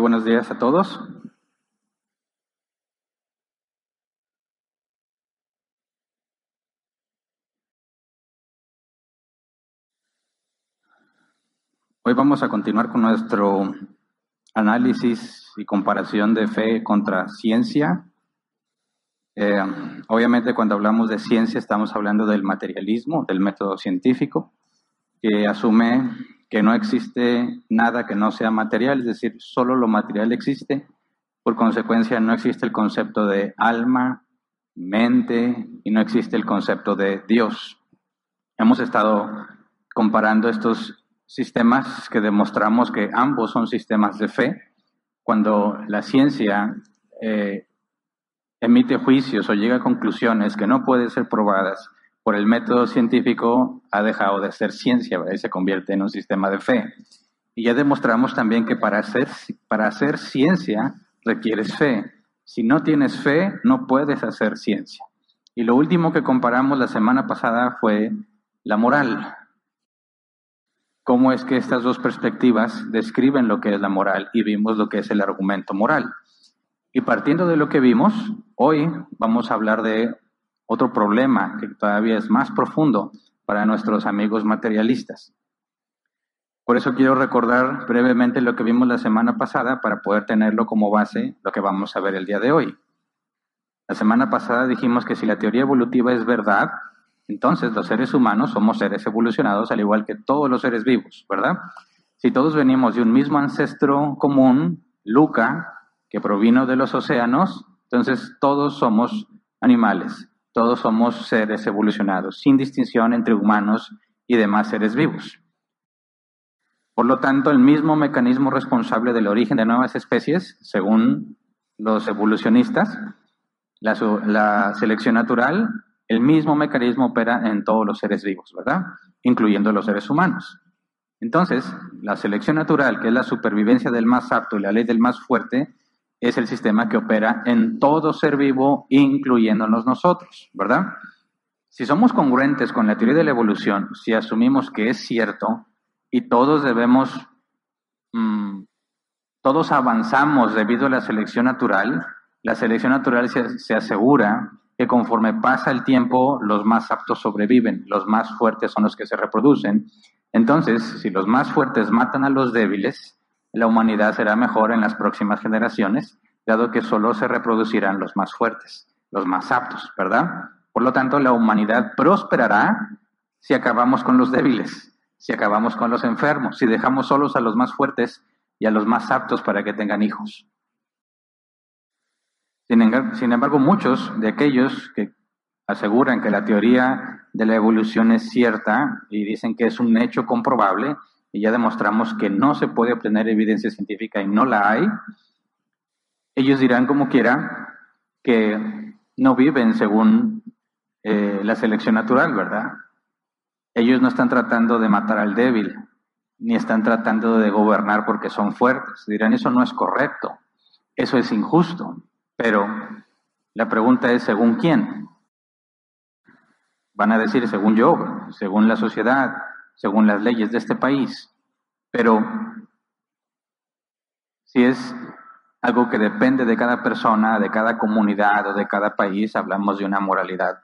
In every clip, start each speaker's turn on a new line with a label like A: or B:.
A: Buenos días a todos. Hoy vamos a continuar con nuestro análisis y comparación de fe contra ciencia. Eh, obviamente cuando hablamos de ciencia estamos hablando del materialismo, del método científico, que asume que no existe nada que no sea material, es decir, solo lo material existe. Por consecuencia, no existe el concepto de alma, mente y no existe el concepto de Dios. Hemos estado comparando estos sistemas que demostramos que ambos son sistemas de fe. Cuando la ciencia eh, emite juicios o llega a conclusiones que no pueden ser probadas por el método científico, ha dejado de ser ciencia y se convierte en un sistema de fe. Y ya demostramos también que para hacer, para hacer ciencia requieres fe. Si no tienes fe, no puedes hacer ciencia. Y lo último que comparamos la semana pasada fue la moral cómo es que estas dos perspectivas describen lo que es la moral y vimos lo que es el argumento moral. Y partiendo de lo que vimos, hoy vamos a hablar de otro problema que todavía es más profundo para nuestros amigos materialistas. Por eso quiero recordar brevemente lo que vimos la semana pasada para poder tenerlo como base lo que vamos a ver el día de hoy. La semana pasada dijimos que si la teoría evolutiva es verdad, entonces, los seres humanos somos seres evolucionados al igual que todos los seres vivos, ¿verdad? Si todos venimos de un mismo ancestro común, Luca, que provino de los océanos, entonces todos somos animales, todos somos seres evolucionados, sin distinción entre humanos y demás seres vivos. Por lo tanto, el mismo mecanismo responsable del origen de nuevas especies, según los evolucionistas, la, selección natural, el mismo mecanismo opera en todos los seres vivos, ¿verdad? Incluyendo los seres humanos. Entonces, la selección natural, que es la supervivencia del más apto y la ley del más fuerte, es el sistema que opera en todo ser vivo, incluyéndonos nosotros, ¿verdad? Si somos congruentes con la teoría de la evolución, si asumimos que es cierto y todos debemos, mm, todos avanzamos debido a la selección natural, la selección natural se, se asegura que conforme pasa el tiempo los más aptos sobreviven, los más fuertes son los que se reproducen. Entonces, si los más fuertes matan a los débiles, la humanidad será mejor en las próximas generaciones, dado que solo se reproducirán los más fuertes, los más aptos, ¿verdad? Por lo tanto, la humanidad prosperará si acabamos con los débiles, si acabamos con los enfermos, si dejamos solos a los más fuertes y a los más aptos para que tengan hijos. Sin embargo, muchos de aquellos que aseguran que la teoría de la evolución es cierta y dicen que es un hecho comprobable, y ya demostramos que no se puede obtener evidencia científica y no la hay, ellos dirán como quiera que no viven según eh, la selección natural, ¿verdad? Ellos no están tratando de matar al débil, ni están tratando de gobernar porque son fuertes. Dirán, eso no es correcto, eso es injusto. Pero la pregunta es, ¿según quién? Van a decir, según yo, según la sociedad, según las leyes de este país. Pero si es algo que depende de cada persona, de cada comunidad o de cada país, hablamos de una moralidad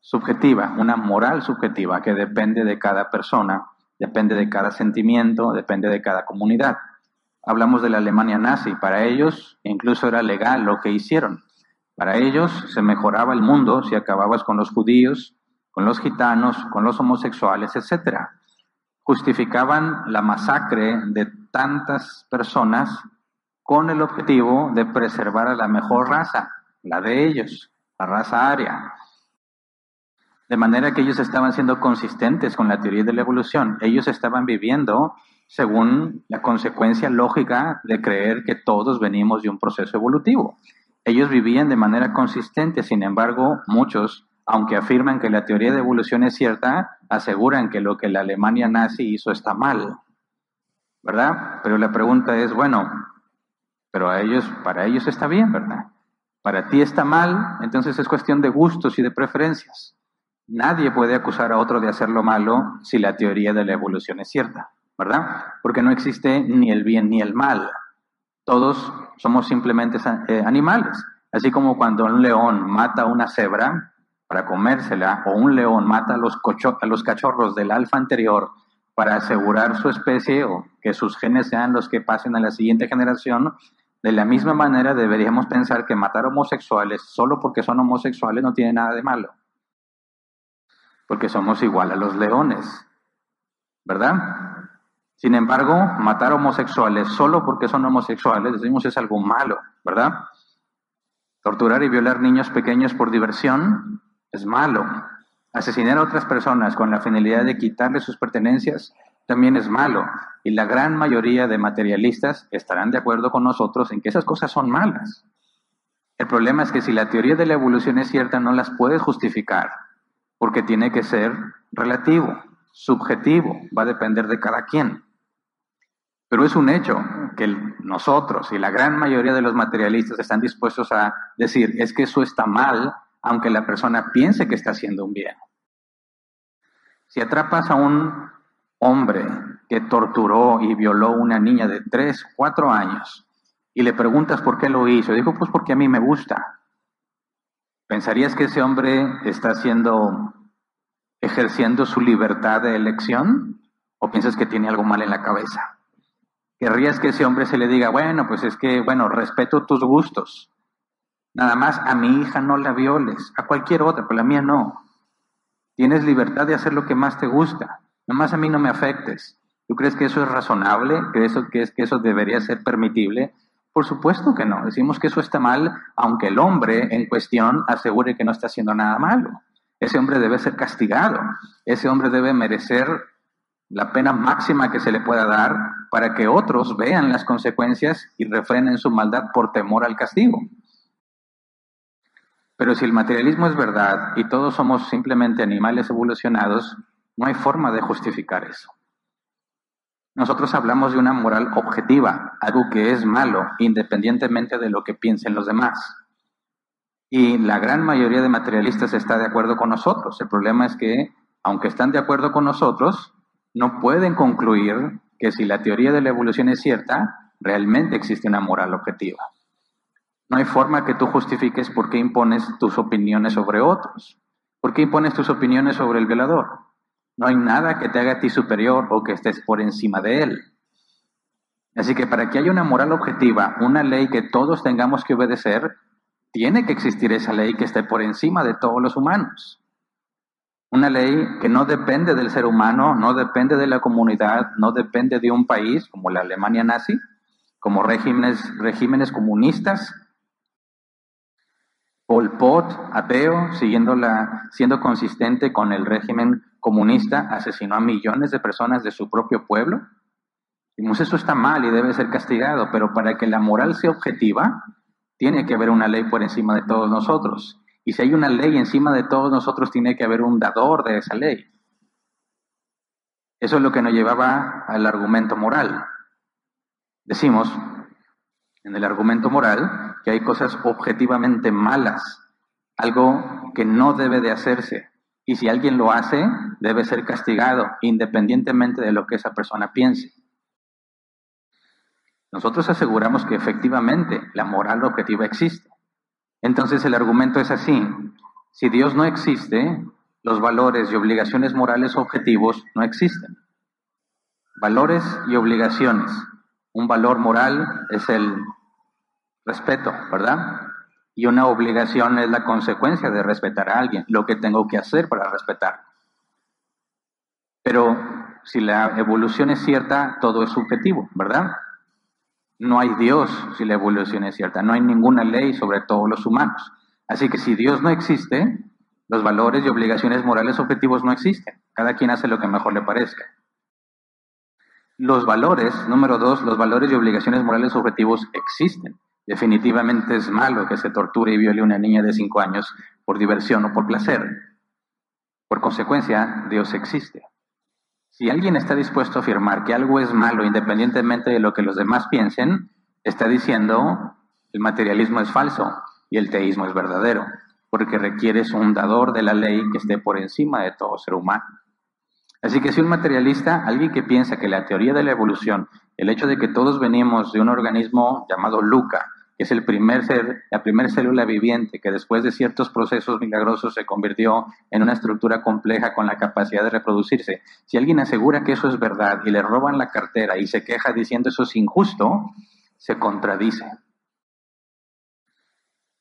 A: subjetiva, una moral subjetiva que depende de cada persona, depende de cada sentimiento, depende de cada comunidad. Hablamos de la Alemania nazi, para ellos incluso era legal lo que hicieron. Para ellos se mejoraba el mundo si acababas con los judíos, con los gitanos, con los homosexuales, etc. Justificaban la masacre de tantas personas con el objetivo de preservar a la mejor raza, la de ellos, la raza aria. De manera que ellos estaban siendo consistentes con la teoría de la evolución. Ellos estaban viviendo según la consecuencia lógica de creer que todos venimos de un proceso evolutivo. Ellos vivían de manera consistente, sin embargo, muchos, aunque afirman que la teoría de evolución es cierta, aseguran que lo que la Alemania nazi hizo está mal. ¿Verdad? Pero la pregunta es, bueno, pero a ellos, para ellos está bien, ¿verdad? Para ti está mal, entonces es cuestión de gustos y de preferencias. Nadie puede acusar a otro de hacerlo malo si la teoría de la evolución es cierta. ¿verdad? Porque no existe ni el bien ni el mal. todos somos simplemente eh, animales. Así como cuando un león mata a una cebra para comérsela, o un león mata a los, a los cachorros del alfa anterior para asegurar su especie o que sus genes sean los que pasen a la siguiente generación, de la misma manera deberíamos pensar que matar homosexuales solo porque son homosexuales no tiene nada de malo. Porque somos igual a los leones, ¿verdad? Sin embargo, matar homosexuales solo porque son homosexuales, decimos es algo malo, ¿verdad? Torturar y violar niños pequeños por diversión es malo. Asesinar a otras personas con la finalidad de quitarles sus pertenencias también es malo. Y la gran mayoría de materialistas estarán de acuerdo con nosotros en que esas cosas son malas. El problema es que si la teoría de la evolución es cierta, no las puedes justificar, porque tiene que ser relativo, subjetivo, va a depender de cada quien. Pero es un hecho que nosotros y la gran mayoría de los materialistas están dispuestos a decir, es que eso está mal, aunque la persona piense que está haciendo un bien. Si atrapas a un hombre que torturó y violó a una niña de 3, 4 años y le preguntas por qué lo hizo, dijo, pues porque a mí me gusta. ¿Pensarías que ese hombre está haciendo, ejerciendo su libertad de elección? ¿O piensas que tiene algo mal en la cabeza? querrías que ese hombre se le diga, bueno, pues es que, bueno, respeto tus gustos. Nada más a mi hija no la violes, a cualquier otra, pero la mía no. Tienes libertad de hacer lo que más te gusta. Nada más a mí no me afectes. ¿Tú crees que eso es razonable? ¿Crees que, es, que eso debería ser permitible? Por supuesto que no. Decimos que eso está mal, aunque el hombre en cuestión asegure que no está haciendo nada malo. Ese hombre debe ser castigado. Ese hombre debe merecer la pena máxima que se le pueda dar para que otros vean las consecuencias y refrenen su maldad por temor al castigo. Pero si el materialismo es verdad y todos somos simplemente animales evolucionados, no hay forma de justificar eso. Nosotros hablamos de una moral objetiva, algo que es malo, independientemente de lo que piensen los demás. Y la gran mayoría de materialistas está de acuerdo con nosotros. El problema es que, aunque están de acuerdo con nosotros, no pueden concluir que si la teoría de la evolución es cierta, realmente existe una moral objetiva. No hay forma que tú justifiques por qué impones tus opiniones sobre otros. ¿Por qué impones tus opiniones sobre el violador? No hay nada que te haga a ti superior o que estés por encima de él. Así que para que haya una moral objetiva, una ley que todos tengamos que obedecer, tiene que existir esa ley que esté por encima de todos los humanos. Una ley que no depende del ser humano, no depende de la comunidad, no depende de un país como la Alemania nazi, como regímenes, regímenes comunistas. Pol Pot, ateo, siguiendo la, siendo consistente con el régimen comunista, asesinó a millones de personas de su propio pueblo. Dijimos, eso está mal y debe ser castigado, pero para que la moral sea objetiva, tiene que haber una ley por encima de todos nosotros. Y si hay una ley encima de todos nosotros, tiene que haber un dador de esa ley. Eso es lo que nos llevaba al argumento moral. Decimos en el argumento moral que hay cosas objetivamente malas, algo que no debe de hacerse. Y si alguien lo hace, debe ser castigado, independientemente de lo que esa persona piense. Nosotros aseguramos que efectivamente la moral objetiva existe. Entonces el argumento es así. Si Dios no existe, los valores y obligaciones morales objetivos no existen. Valores y obligaciones. Un valor moral es el respeto, ¿verdad? Y una obligación es la consecuencia de respetar a alguien, lo que tengo que hacer para respetar. Pero si la evolución es cierta, todo es subjetivo, ¿verdad? No hay Dios si la evolución es cierta, no hay ninguna ley sobre todos los humanos. Así que si Dios no existe, los valores y obligaciones morales objetivos no existen. Cada quien hace lo que mejor le parezca. Los valores, número dos, los valores y obligaciones morales objetivos existen. Definitivamente es malo que se torture y viole a una niña de cinco años por diversión o por placer. Por consecuencia, Dios existe. Si alguien está dispuesto a afirmar que algo es malo independientemente de lo que los demás piensen, está diciendo el materialismo es falso y el teísmo es verdadero, porque requieres un dador de la ley que esté por encima de todo ser humano. Así que si un materialista, alguien que piensa que la teoría de la evolución El hecho de que todos venimos de un organismo llamado Luca, es el primer ser, la primera célula viviente que después de ciertos procesos milagrosos se convirtió en una estructura compleja con la capacidad de reproducirse. Si alguien asegura que eso es verdad y le roban la cartera y se queja diciendo eso es injusto, se contradice.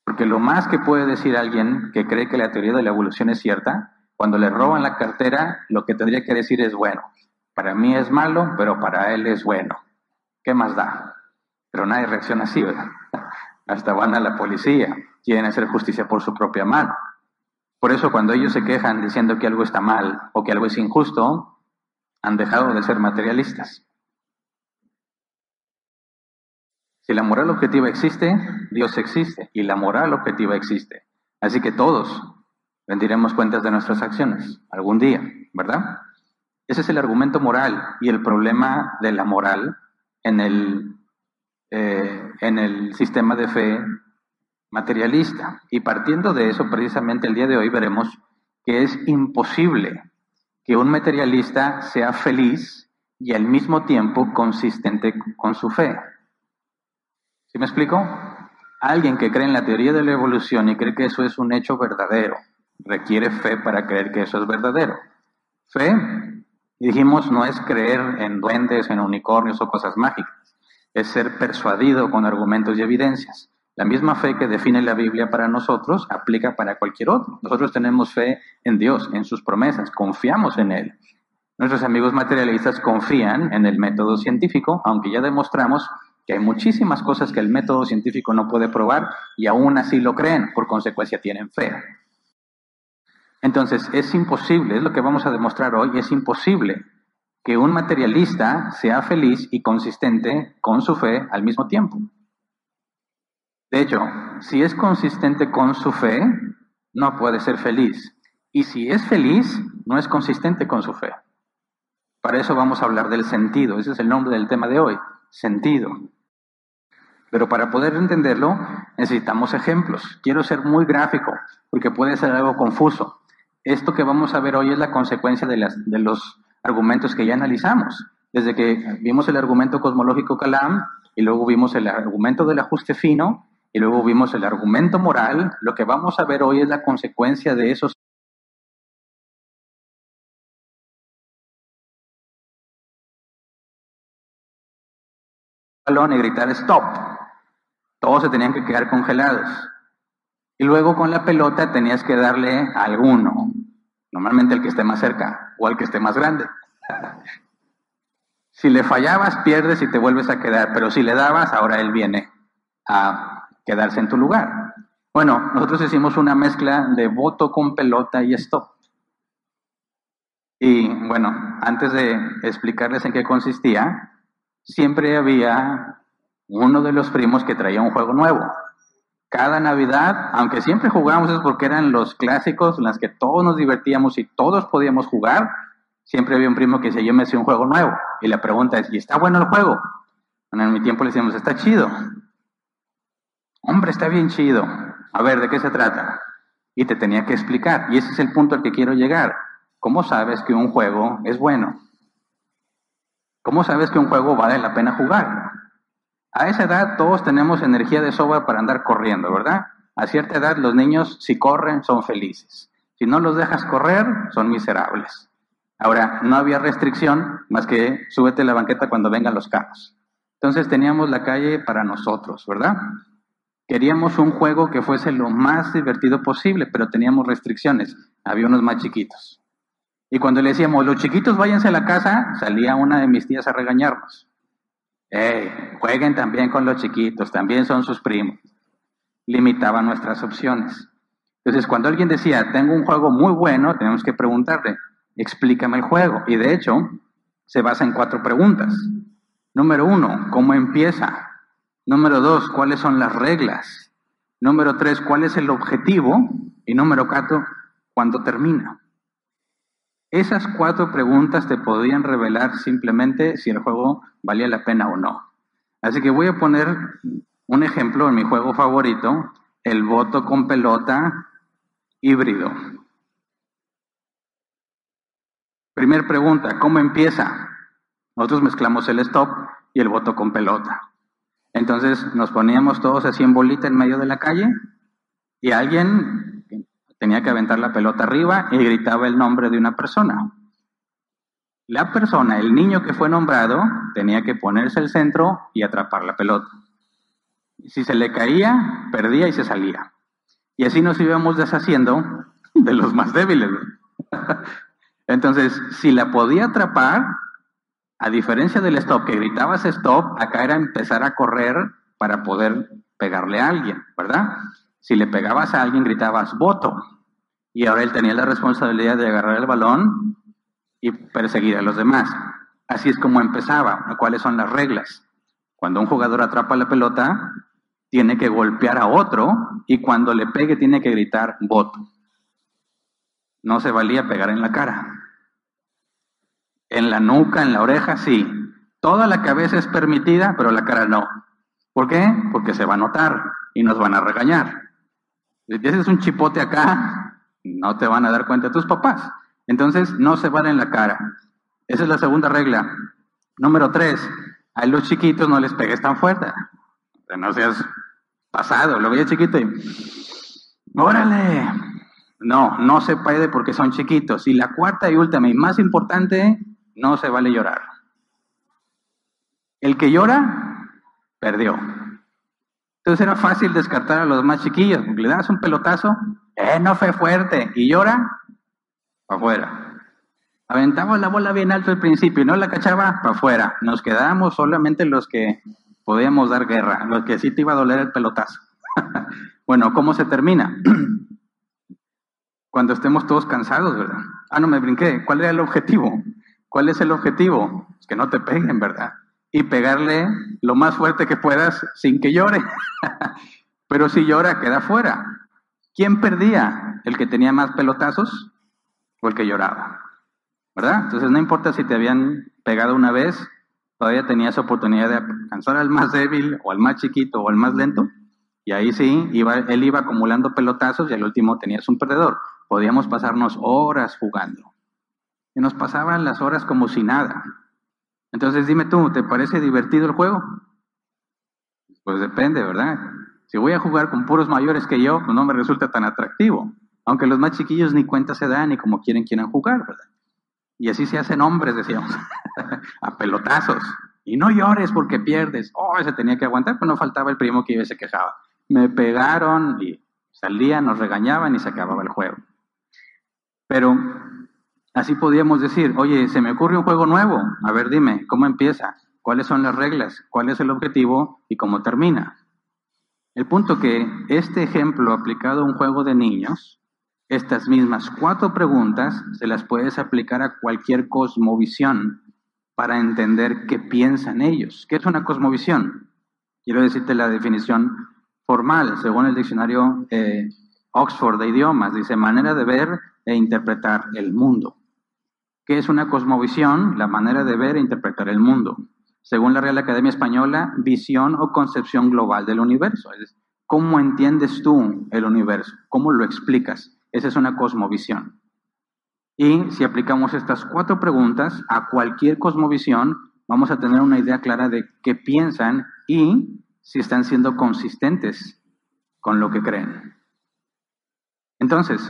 A: Porque lo más que puede decir alguien que cree que la teoría de la evolución es cierta, cuando le roban la cartera, lo que tendría que decir es, bueno, para mí es malo, pero para él es bueno. ¿Qué más da? Pero nadie reacciona así, ¿verdad? Hasta van a la policía, quieren hacer justicia por su propia mano. Por eso cuando ellos se quejan diciendo que algo está mal o que algo es injusto, han dejado de ser materialistas. Si la moral objetiva existe, Dios existe y la moral objetiva existe. Así que todos rendiremos cuentas de nuestras acciones algún día, ¿verdad? Ese es el argumento moral y el problema de la moral en el eh, en el sistema de fe materialista. Y partiendo de eso, precisamente el día de hoy veremos que es imposible que un materialista sea feliz y al mismo tiempo consistente con su fe. ¿Sí me explico? Alguien que cree en la teoría de la evolución y cree que eso es un hecho verdadero, requiere fe para creer que eso es verdadero. Fe, dijimos, no es creer en duendes, en unicornios o cosas mágicas es ser persuadido con argumentos y evidencias. La misma fe que define la Biblia para nosotros aplica para cualquier otro. Nosotros tenemos fe en Dios, en sus promesas, confiamos en Él. Nuestros amigos materialistas confían en el método científico, aunque ya demostramos que hay muchísimas cosas que el método científico no puede probar y aún así lo creen, por consecuencia tienen fe. Entonces, es imposible, es lo que vamos a demostrar hoy, es imposible que un materialista sea feliz y consistente con su fe al mismo tiempo. De hecho, si es consistente con su fe, no puede ser feliz. Y si es feliz, no es consistente con su fe. Para eso vamos a hablar del sentido. Ese es el nombre del tema de hoy, sentido. Pero para poder entenderlo, necesitamos ejemplos. Quiero ser muy gráfico, porque puede ser algo confuso. Esto que vamos a ver hoy es la consecuencia de, de los argumentos que ya analizamos. Desde que vimos el argumento cosmológico Calam y luego vimos el argumento del ajuste fino y luego vimos el argumento moral, lo que vamos a ver hoy es la consecuencia de esos y gritar stop. Todos se tenían que quedar congelados. Y luego con la pelota tenías que darle a alguno, normalmente el que esté más cerca o al que esté más grande. Si le fallabas, pierdes y te vuelves a quedar, pero si le dabas, ahora él viene a quedarse en tu lugar. Bueno, nosotros hicimos una mezcla de voto con pelota y stop. Y bueno, antes de explicarles en qué consistía, siempre había uno de los primos que traía un juego nuevo. Cada Navidad, aunque siempre jugábamos es porque eran los clásicos en los que todos nos divertíamos y todos podíamos jugar, siempre había un primo que decía, yo me hice un juego nuevo. Y la pregunta es, ¿y está bueno el juego? en mi tiempo le decíamos, está chido. Hombre, está bien chido. A ver, ¿de qué se trata? Y te tenía que explicar. Y ese es el punto al que quiero llegar. ¿Cómo sabes que un juego es bueno? ¿Cómo sabes que un juego vale la pena jugar? A esa edad todos tenemos energía de sobra para andar corriendo, ¿verdad? A cierta edad los niños si corren son felices. Si no los dejas correr, son miserables. Ahora, no había restricción más que súbete a la banqueta cuando vengan los carros. Entonces teníamos la calle para nosotros, ¿verdad? Queríamos un juego que fuese lo más divertido posible, pero teníamos restricciones. Había unos más chiquitos. Y cuando le decíamos, los chiquitos váyanse a la casa, salía una de mis tías a regañarnos. ¡Ey! Jueguen también con los chiquitos, también son sus primos. Limitaba nuestras opciones. Entonces, cuando alguien decía, tengo un juego muy bueno, tenemos que preguntarle, explícame el juego. Y de hecho, se basa en cuatro preguntas. Número uno, ¿cómo empieza? Número dos, ¿cuáles son las reglas? Número tres, ¿cuál es el objetivo? Y número cuatro, ¿cuándo termina? Esas cuatro preguntas te podrían revelar simplemente si el juego valía la pena o no. Así que voy a poner un ejemplo en mi juego favorito, el voto con pelota híbrido. Primer pregunta, ¿cómo empieza? Nosotros mezclamos el stop y el voto con pelota. Entonces nos poníamos todos así en bolita en medio de la calle y alguien tenía que aventar la pelota arriba y gritaba el nombre de una persona. La persona, el niño que fue nombrado, tenía que ponerse el centro y atrapar la pelota. Si se le caía, perdía y se salía. Y así nos íbamos deshaciendo de los más débiles. Entonces, si la podía atrapar, a diferencia del stop, que gritabas stop, acá era empezar a correr para poder pegarle a alguien, ¿verdad? Si le pegabas a alguien, gritabas voto. Y ahora él tenía la responsabilidad de agarrar el balón y perseguir a los demás. Así es como empezaba. ¿Cuáles son las reglas? Cuando un jugador atrapa la pelota, tiene que golpear a otro y cuando le pegue tiene que gritar voto. No se valía pegar en la cara. En la nuca, en la oreja, sí. Toda la cabeza es permitida, pero la cara no. ¿Por qué? Porque se va a notar y nos van a regañar. Si un chipote acá, no te van a dar cuenta tus papás. Entonces, no se vale en la cara. Esa es la segunda regla. Número tres, a los chiquitos no les pegues tan fuerte. No seas pasado, lo veía chiquito y... ¡Órale! No, no se puede porque son chiquitos. Y la cuarta y última y más importante, no se vale llorar. El que llora, perdió. Entonces era fácil descartar a los más chiquillos. Le das un pelotazo, eh, no fue fuerte. Y llora, para afuera. Aventaba la bola bien alto al principio y no la cachaba, para afuera. Nos quedábamos solamente los que podíamos dar guerra, los que sí te iba a doler el pelotazo. bueno, ¿cómo se termina? Cuando estemos todos cansados, ¿verdad? Ah, no me brinqué. ¿Cuál era el objetivo? ¿Cuál es el objetivo? que no te peguen, ¿verdad? Y pegarle lo más fuerte que puedas sin que llore. Pero si llora, queda fuera. ¿Quién perdía? ¿El que tenía más pelotazos o el que lloraba? ¿Verdad? Entonces no importa si te habían pegado una vez, todavía tenías oportunidad de alcanzar al más débil o al más chiquito o al más lento. Y ahí sí, él iba acumulando pelotazos y al último tenías un perdedor. Podíamos pasarnos horas jugando. Y nos pasaban las horas como si nada. Entonces dime tú, ¿te parece divertido el juego? Pues depende, ¿verdad? Si voy a jugar con puros mayores que yo, pues no me resulta tan atractivo. Aunque los más chiquillos ni cuenta se dan ni como quieren quieran jugar, ¿verdad? Y así se hacen hombres, decíamos, a pelotazos. Y no llores porque pierdes. Oh, se tenía que aguantar, pero no faltaba el primo que iba y se quejaba. Me pegaron y salían, nos regañaban y se acababa el juego. Pero así podíamos decir, oye, se me ocurre un juego nuevo. A ver, dime, ¿cómo empieza? ¿Cuáles son las reglas? ¿Cuál es el objetivo? ¿Y cómo termina? El punto que este ejemplo aplicado a un juego de niños estas mismas cuatro preguntas se las puedes aplicar a cualquier cosmovisión para entender qué piensan ellos. ¿Qué es una cosmovisión? Quiero decirte la definición formal, según el diccionario eh, Oxford de idiomas, dice manera de ver e interpretar el mundo. ¿Qué es una cosmovisión? La manera de ver e interpretar el mundo. Según la Real Academia Española, visión o concepción global del universo. ¿Cómo entiendes tú el universo? ¿Cómo lo explicas? Esa es una cosmovisión. Y si aplicamos estas cuatro preguntas a cualquier cosmovisión, vamos a tener una idea clara de qué piensan y si están siendo consistentes con lo que creen. Entonces,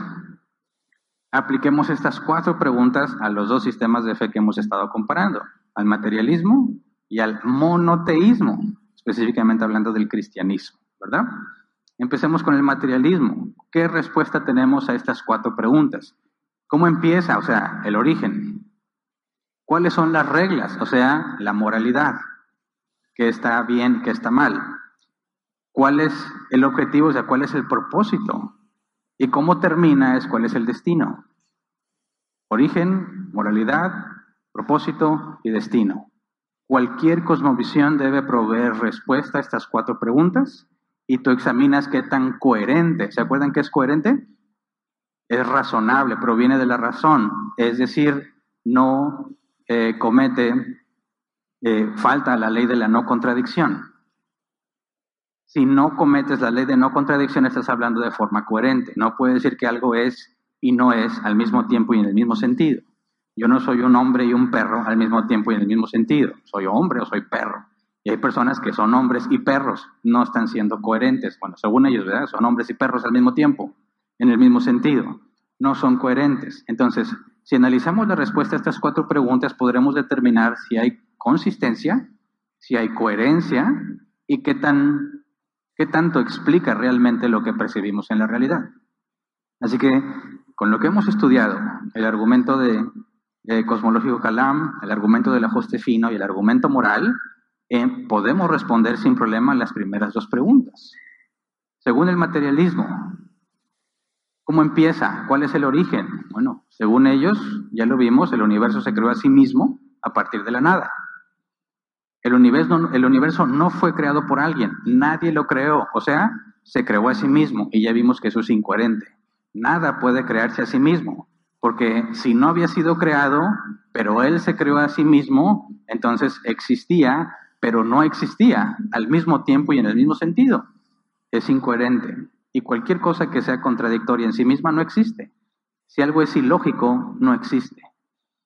A: apliquemos estas cuatro preguntas a los dos sistemas de fe que hemos estado comparando, al materialismo y al monoteísmo, específicamente hablando del cristianismo, ¿verdad? Empecemos con el materialismo. ¿Qué respuesta tenemos a estas cuatro preguntas? ¿Cómo empieza? O sea, el origen. ¿Cuáles son las reglas? O sea, la moralidad. ¿Qué está bien, qué está mal? ¿Cuál es el objetivo? O sea, ¿cuál es el propósito? Y cómo termina es cuál es el destino. Origen, moralidad, propósito y destino. Cualquier cosmovisión debe proveer respuesta a estas cuatro preguntas y tú examinas qué tan coherente. ¿Se acuerdan qué es coherente? Es razonable, proviene de la razón, es decir, no eh, comete eh, falta a la ley de la no contradicción. Si no cometes la ley de no contradicción, estás hablando de forma coherente. No puedes decir que algo es y no es al mismo tiempo y en el mismo sentido. Yo no soy un hombre y un perro al mismo tiempo y en el mismo sentido. Soy hombre o soy perro. Y hay personas que son hombres y perros, no están siendo coherentes. Bueno, según ellos. Son hombres y perros al mismo tiempo, en el mismo sentido. No son coherentes. Entonces, si analizamos la respuesta a estas cuatro preguntas, podremos determinar si hay consistencia, si hay coherencia y qué, tan, qué tanto explica realmente lo que percibimos en la realidad. Así que, con lo que hemos estudiado, el argumento de, cosmológico Calam, el argumento del ajuste fino y el argumento moral, eh, podemos responder sin problema las primeras dos preguntas. Según el materialismo, ¿cómo empieza? ¿Cuál es el origen? Bueno, según ellos, ya lo vimos, el universo se creó a sí mismo a partir de la nada. El universo, no fue creado por alguien, nadie lo creó, o sea, se creó a sí mismo y ya vimos que eso es incoherente. Nada puede crearse a sí mismo, porque si no había sido creado, pero él se creó a sí mismo, entonces existía, pero no existía al mismo tiempo y en el mismo sentido. Es incoherente. Y cualquier cosa que sea contradictoria en sí misma no existe. Si algo es ilógico, no existe.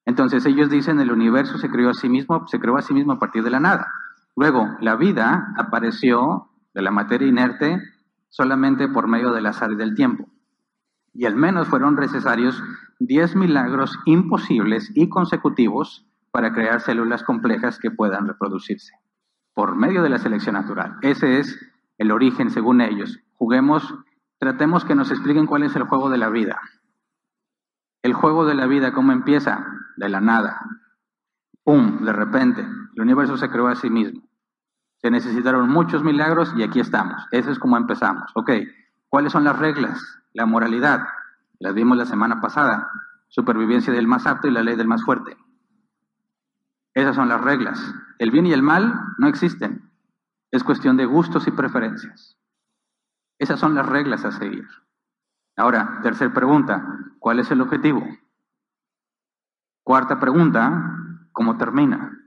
A: Entonces ellos dicen el universo se creó a sí mismo, se creó a sí mismo a partir de la nada. Luego, la vida apareció de la materia inerte solamente por medio del azar y del tiempo. Y al menos fueron necesarios 10 milagros imposibles y consecutivos para crear células complejas que puedan reproducirse por medio de la selección natural. Ese es el origen según ellos. Juguemos, tratemos que nos expliquen cuál es el juego de la vida. El juego de la vida, ¿cómo empieza? De la nada. ¡Pum! De repente, el universo se creó a sí mismo. Se necesitaron muchos milagros y aquí estamos. Eso es como empezamos. Ok, ¿cuáles son las reglas? La moralidad. Las vimos la semana pasada. Supervivencia del más apto y la ley del más fuerte. Esas son las reglas. El bien y el mal no existen. Es cuestión de gustos y preferencias. Esas son las reglas a seguir. Ahora, tercera pregunta, ¿cuál es el objetivo? Cuarta pregunta, ¿cómo termina?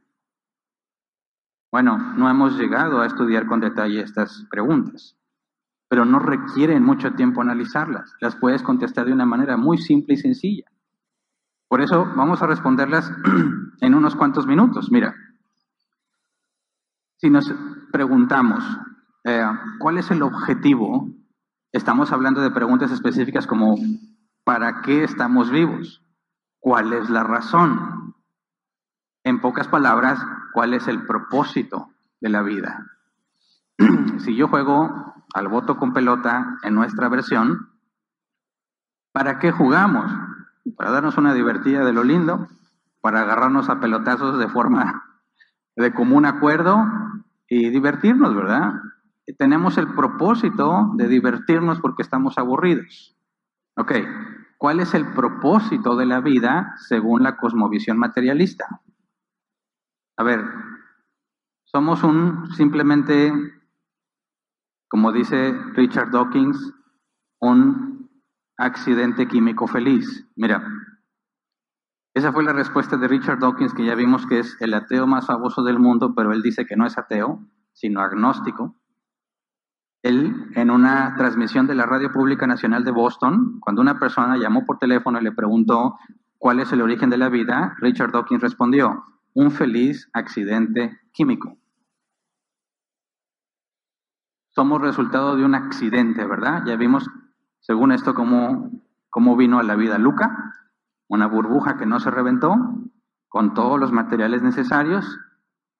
A: Bueno, no hemos llegado a estudiar con detalle estas preguntas, pero no requieren mucho tiempo analizarlas. Las puedes contestar de una manera muy simple y sencilla. Por eso vamos a responderlas en unos cuantos minutos. Mira, si nos preguntamos, eh, ¿cuál es el objetivo Estamos hablando de preguntas específicas como ¿para qué estamos vivos? ¿Cuál es la razón? En pocas palabras, ¿cuál es el propósito de la vida? si yo juego al voto con pelota en nuestra versión, ¿para qué jugamos? Para darnos una divertida de lo lindo, para agarrarnos a pelotazos de forma de común acuerdo y divertirnos, ¿verdad? tenemos el propósito de divertirnos porque estamos aburridos. Ok, ¿cuál es el propósito de la vida según la cosmovisión materialista? A ver, somos un simplemente, como dice Richard Dawkins, un accidente químico feliz. Mira, esa fue la respuesta de Richard Dawkins, que ya vimos que es el ateo más famoso del mundo, pero él dice que no es ateo, sino agnóstico. Él, en una transmisión de la Radio Pública Nacional de Boston, cuando una persona llamó por teléfono y le preguntó cuál es el origen de la vida, Richard Dawkins respondió, un feliz accidente químico. Somos resultado de un accidente, ¿verdad? Ya vimos, según esto, cómo, cómo vino a la vida Luca, una burbuja que no se reventó, con todos los materiales necesarios,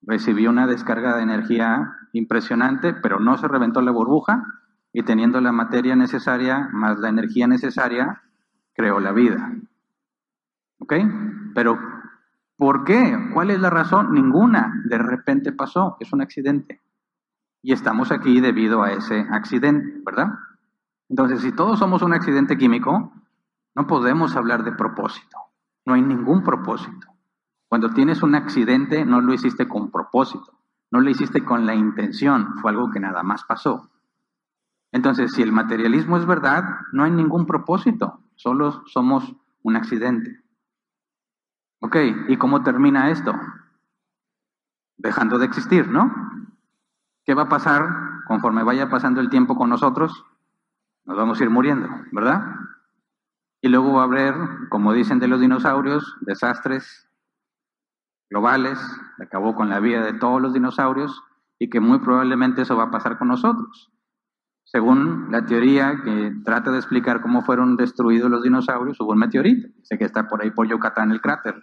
A: recibió una descarga de energía impresionante, pero no se reventó la burbuja y teniendo la materia necesaria más la energía necesaria, creó la vida. ¿Ok? Pero, ¿por qué? ¿Cuál es la razón? Ninguna. De repente pasó, es un accidente. Y estamos aquí debido a ese accidente, ¿verdad? Entonces, si todos somos un accidente químico, no podemos hablar de propósito. No hay ningún propósito. Cuando tienes un accidente, no lo hiciste con propósito. No lo hiciste con la intención, fue algo que nada más pasó. Entonces, si el materialismo es verdad, no hay ningún propósito, solo somos un accidente. Ok, ¿y cómo termina esto? Dejando de existir, ¿no? ¿Qué va a pasar conforme vaya pasando el tiempo con nosotros? Nos vamos a ir muriendo, ¿verdad? Y luego va a haber, como dicen de los dinosaurios, desastres globales, acabó con la vida de todos los dinosaurios, y que muy probablemente eso va a pasar con nosotros. Según la teoría que trata de explicar cómo fueron destruidos los dinosaurios, hubo un meteorito, sé que está por ahí por Yucatán el cráter,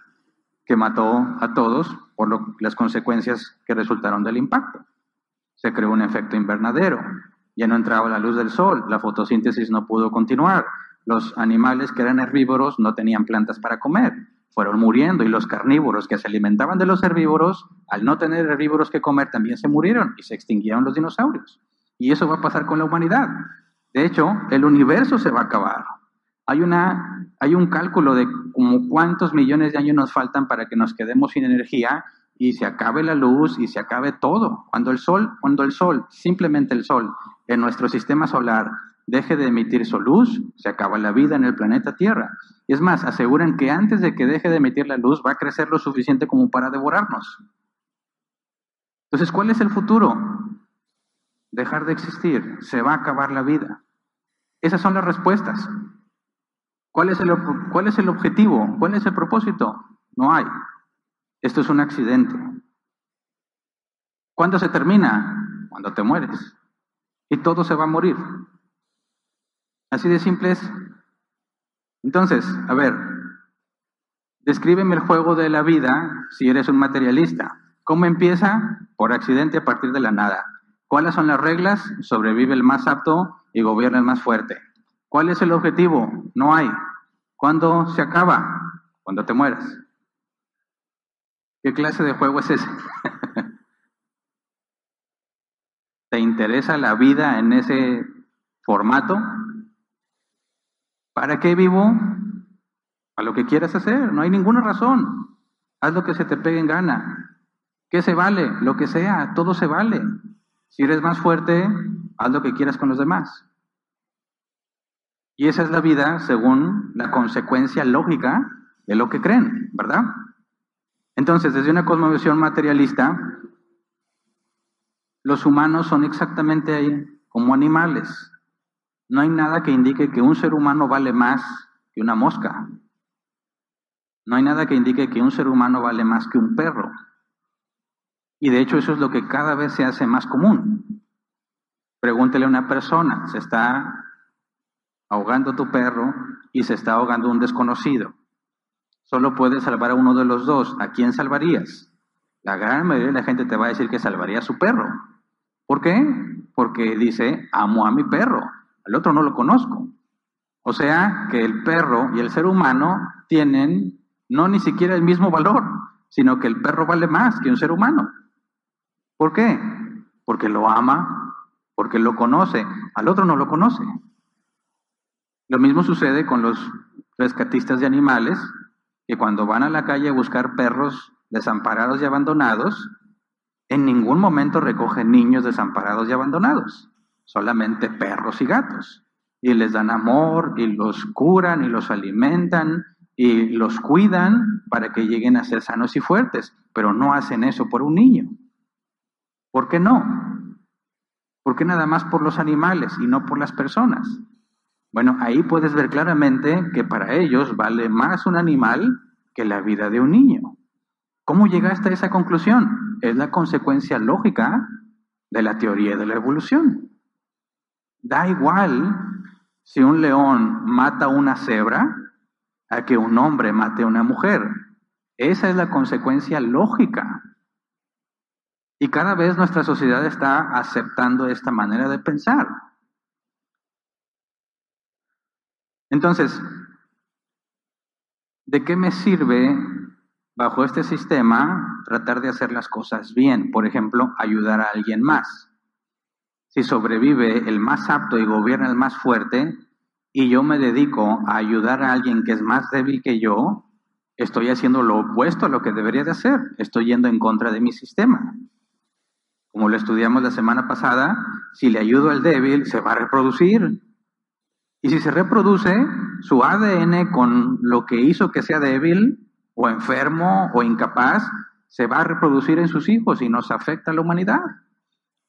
A: que mató a todos por las consecuencias que resultaron del impacto. Se creó un efecto invernadero, ya no entraba la luz del sol, la fotosíntesis no pudo continuar, los animales que eran herbívoros no tenían plantas para comer, fueron muriendo y los carnívoros que se alimentaban de los herbívoros, al no tener herbívoros que comer, también se murieron y se extinguieron los dinosaurios. Y eso va a pasar con la humanidad. De hecho, el universo se va a acabar. Hay, una, hay un cálculo de cuántos millones de años nos faltan para que nos quedemos sin energía y se acabe la luz y se acabe todo. Cuando el sol, cuando el sol, simplemente el sol, en nuestro sistema solar deje de emitir su luz, se acaba la vida en el planeta Tierra. Y es más, aseguran que antes de que deje de emitir la luz va a crecer lo suficiente como para devorarnos. Entonces, ¿cuál es el futuro? Dejar de existir, se va a acabar la vida. Esas son las respuestas. ¿Cuál es el, cuál es el objetivo? ¿Cuál es el propósito? No hay. Esto es un accidente. ¿Cuándo se termina? Cuando te mueres. Y todo se va a morir. Así de simple es. Entonces, a ver, descríbeme el juego de la vida si eres un materialista. ¿Cómo empieza? Por accidente a partir de la nada. ¿Cuáles son las reglas? Sobrevive el más apto y gobierna el más fuerte. ¿Cuál es el objetivo? No hay. ¿Cuándo se acaba? Cuando te mueras. ¿Qué clase de juego es ese? ¿Te interesa la vida en ese formato? ¿Para qué vivo? A lo que quieras hacer, no hay ninguna razón. Haz lo que se te pegue en gana. ¿Qué se vale? Lo que sea, todo se vale. Si eres más fuerte, haz lo que quieras con los demás. Y esa es la vida según la consecuencia lógica de lo que creen, ¿verdad? Entonces, desde una cosmovisión materialista, los humanos son exactamente como animales. No hay nada que indique que un ser humano vale más que una mosca. No hay nada que indique que un ser humano vale más que un perro. Y de hecho eso es lo que cada vez se hace más común. Pregúntele a una persona, se está ahogando tu perro y se está ahogando un desconocido. Solo puedes salvar a uno de los dos. ¿A quién salvarías? La gran mayoría de la gente te va a decir que salvaría a su perro. ¿Por qué? Porque dice, amo a mi perro al otro no lo conozco. O sea que el perro y el ser humano tienen no ni siquiera el mismo valor, sino que el perro vale más que un ser humano. ¿Por qué? Porque lo ama, porque lo conoce, al otro no lo conoce. Lo mismo sucede con los rescatistas de animales, que cuando van a la calle a buscar perros desamparados y abandonados, en ningún momento recogen niños desamparados y abandonados solamente perros y gatos. Y les dan amor y los curan y los alimentan y los cuidan para que lleguen a ser sanos y fuertes, pero no hacen eso por un niño. ¿Por qué no? ¿Por qué nada más por los animales y no por las personas? Bueno, ahí puedes ver claramente que para ellos vale más un animal que la vida de un niño. ¿Cómo llegaste a esa conclusión? Es la consecuencia lógica de la teoría de la evolución. Da igual si un león mata una cebra a que un hombre mate a una mujer. Esa es la consecuencia lógica. Y cada vez nuestra sociedad está aceptando esta manera de pensar. Entonces, ¿de qué me sirve bajo este sistema tratar de hacer las cosas bien? Por ejemplo, ayudar a alguien más si sobrevive el más apto y gobierna el más fuerte, y yo me dedico a ayudar a alguien que es más débil que yo, estoy haciendo lo opuesto a lo que debería de hacer. Estoy yendo en contra de mi sistema. Como lo estudiamos la semana pasada, si le ayudo al débil, se va a reproducir. Y si se reproduce, su ADN con lo que hizo que sea débil, o enfermo, o incapaz, se va a reproducir en sus hijos y nos afecta a la humanidad.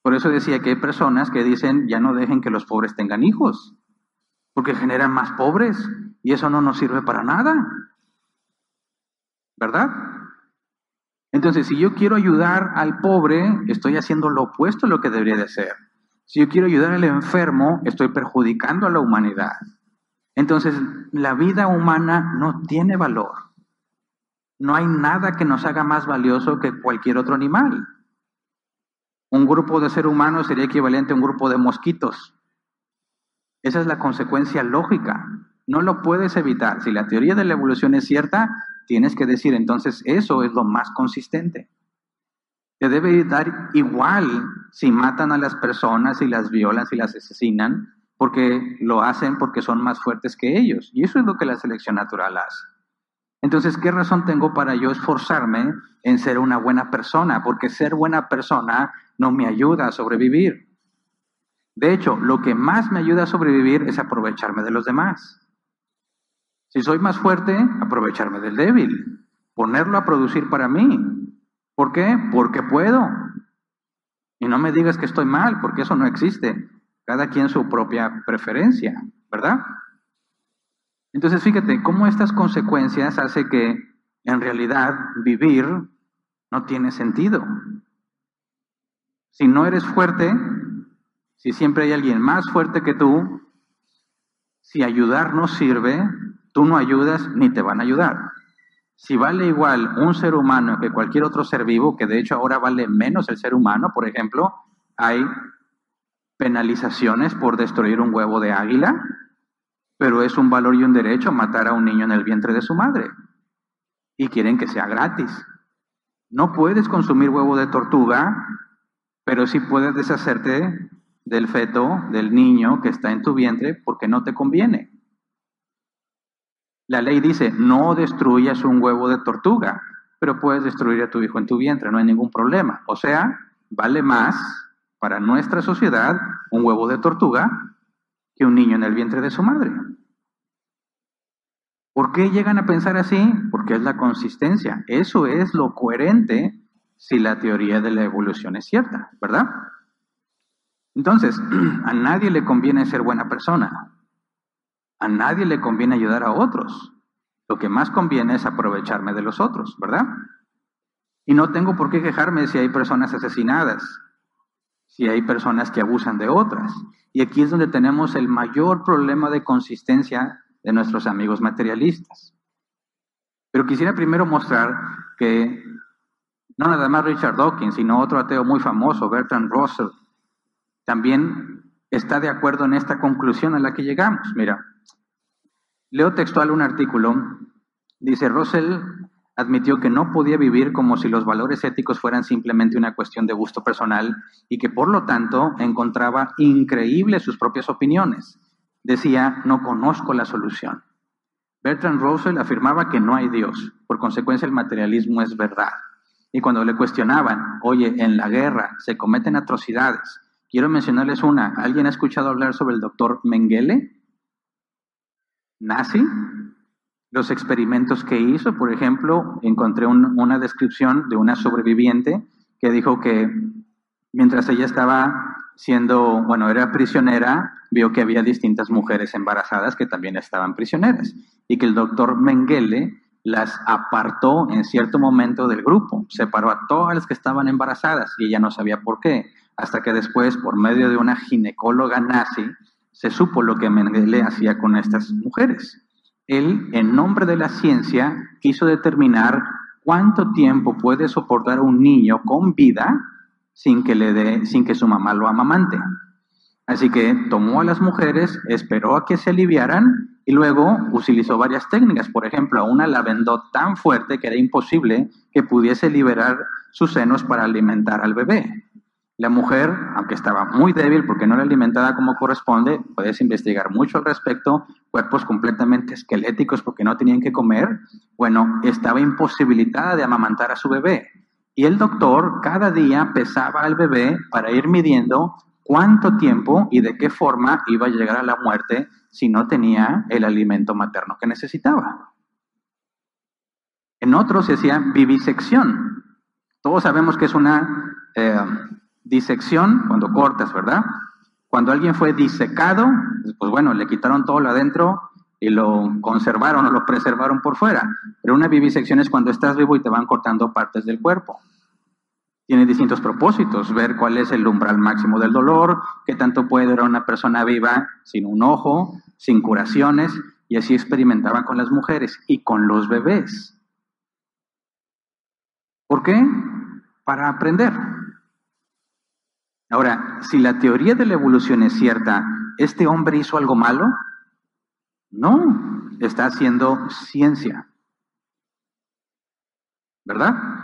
A: Por eso decía que hay personas que dicen, ya no dejen que los pobres tengan hijos, porque generan más pobres y eso no nos sirve para nada. ¿Verdad? Entonces, si yo quiero ayudar al pobre, estoy haciendo lo opuesto a lo que debería de hacer. Si yo quiero ayudar al enfermo, estoy perjudicando a la humanidad. Entonces, la vida humana no tiene valor. No hay nada que nos haga más valioso que cualquier otro animal. Un grupo de ser humanos sería equivalente a un grupo de mosquitos. Esa es la consecuencia lógica. No lo puedes evitar. Si la teoría de la evolución es cierta, tienes que decir entonces eso es lo más consistente. Te debe dar igual si matan a las personas, si las violan, si las asesinan, porque lo hacen porque son más fuertes que ellos. Y eso es lo que la selección natural hace. Entonces, ¿qué razón tengo para yo esforzarme en ser una buena persona? Porque ser buena persona no me ayuda a sobrevivir. De hecho, lo que más me ayuda a sobrevivir es aprovecharme de los demás. Si soy más fuerte, aprovecharme del débil, ponerlo a producir para mí. ¿Por qué? Porque puedo. Y no me digas que estoy mal, porque eso no existe. Cada quien su propia preferencia, ¿verdad? Entonces, fíjate cómo estas consecuencias hace que en realidad vivir no tiene sentido. Si no eres fuerte, si siempre hay alguien más fuerte que tú, si ayudar no sirve, tú no ayudas ni te van a ayudar. Si vale igual un ser humano que cualquier otro ser vivo, que de hecho ahora vale menos el ser humano, por ejemplo, hay penalizaciones por destruir un huevo de águila, pero es un valor y un derecho matar a un niño en el vientre de su madre. Y quieren que sea gratis. No puedes consumir huevo de tortuga, pero sí puedes deshacerte del feto, del niño que está en tu vientre, porque no te conviene. La ley dice, no destruyas un huevo de tortuga, pero puedes destruir a tu hijo en tu vientre, no hay ningún problema. O sea, vale más para nuestra sociedad un huevo de tortuga que un niño en el vientre de su madre. ¿Por qué llegan a pensar así? Porque es la consistencia. Eso es lo coherente si la teoría de la evolución es cierta, ¿verdad? Entonces, a nadie le conviene ser buena persona. A nadie le conviene ayudar a otros. Lo que más conviene es aprovecharme de los otros, ¿verdad? Y no tengo por qué quejarme si hay personas asesinadas, si hay personas que abusan de otras. Y aquí es donde tenemos el mayor problema de consistencia de nuestros amigos materialistas. Pero quisiera primero mostrar que no nada más Richard Dawkins, sino otro ateo muy famoso, Bertrand Russell, también está de acuerdo en esta conclusión a la que llegamos. Mira, leo textual un artículo, dice Russell admitió que no podía vivir como si los valores éticos fueran simplemente una cuestión de gusto personal y que por lo tanto encontraba increíbles sus propias opiniones. Decía, no conozco la solución. Bertrand Russell afirmaba que no hay Dios, por consecuencia el materialismo es verdad. Y cuando le cuestionaban, oye, en la guerra se cometen atrocidades, quiero mencionarles una, ¿alguien ha escuchado hablar sobre el doctor Mengele? ¿Nazi? los experimentos que hizo. Por ejemplo, encontré una descripción de una sobreviviente que dijo que mientras ella estaba siendo, bueno, era prisionera, vio que había distintas mujeres embarazadas que también estaban prisioneras y que el doctor Mengele las apartó en cierto momento del grupo, separó a todas las que estaban embarazadas y ella no sabía por qué, hasta que después, por medio de una ginecóloga nazi, se supo lo que Mengele hacía con estas mujeres. Él, en nombre de la ciencia, quiso determinar cuánto tiempo puede soportar un niño con vida sin que, le dé, sin que su mamá lo amamante. Así que tomó a las mujeres, esperó a que se aliviaran y luego utilizó varias técnicas. Por ejemplo, una la vendó tan fuerte que era imposible que pudiese liberar sus senos para alimentar al bebé. La mujer, aunque estaba muy débil porque no era alimentada como corresponde, puedes investigar mucho al respecto, cuerpos completamente esqueléticos porque no tenían que comer, bueno, estaba imposibilitada de amamantar a su bebé. Y el doctor cada día pesaba al bebé para ir midiendo cuánto tiempo y de qué forma iba a llegar a la muerte si no tenía el alimento materno que necesitaba. En otros se hacía vivisección. Todos sabemos que es una eh, Disección, cuando cortas, ¿verdad? Cuando alguien fue disecado, pues bueno, le quitaron todo lo adentro y lo conservaron o lo preservaron por fuera. Pero una vivisección es cuando estás vivo y te van cortando partes del cuerpo. Tiene distintos propósitos, ver cuál es el umbral máximo del dolor, qué tanto puede durar una persona viva sin un ojo, sin curaciones, y así experimentaban con las mujeres y con los bebés. ¿Por qué? Para aprender. Ahora, si la teoría de la evolución es cierta, ¿este hombre hizo algo malo? No, está haciendo ciencia. ¿Verdad?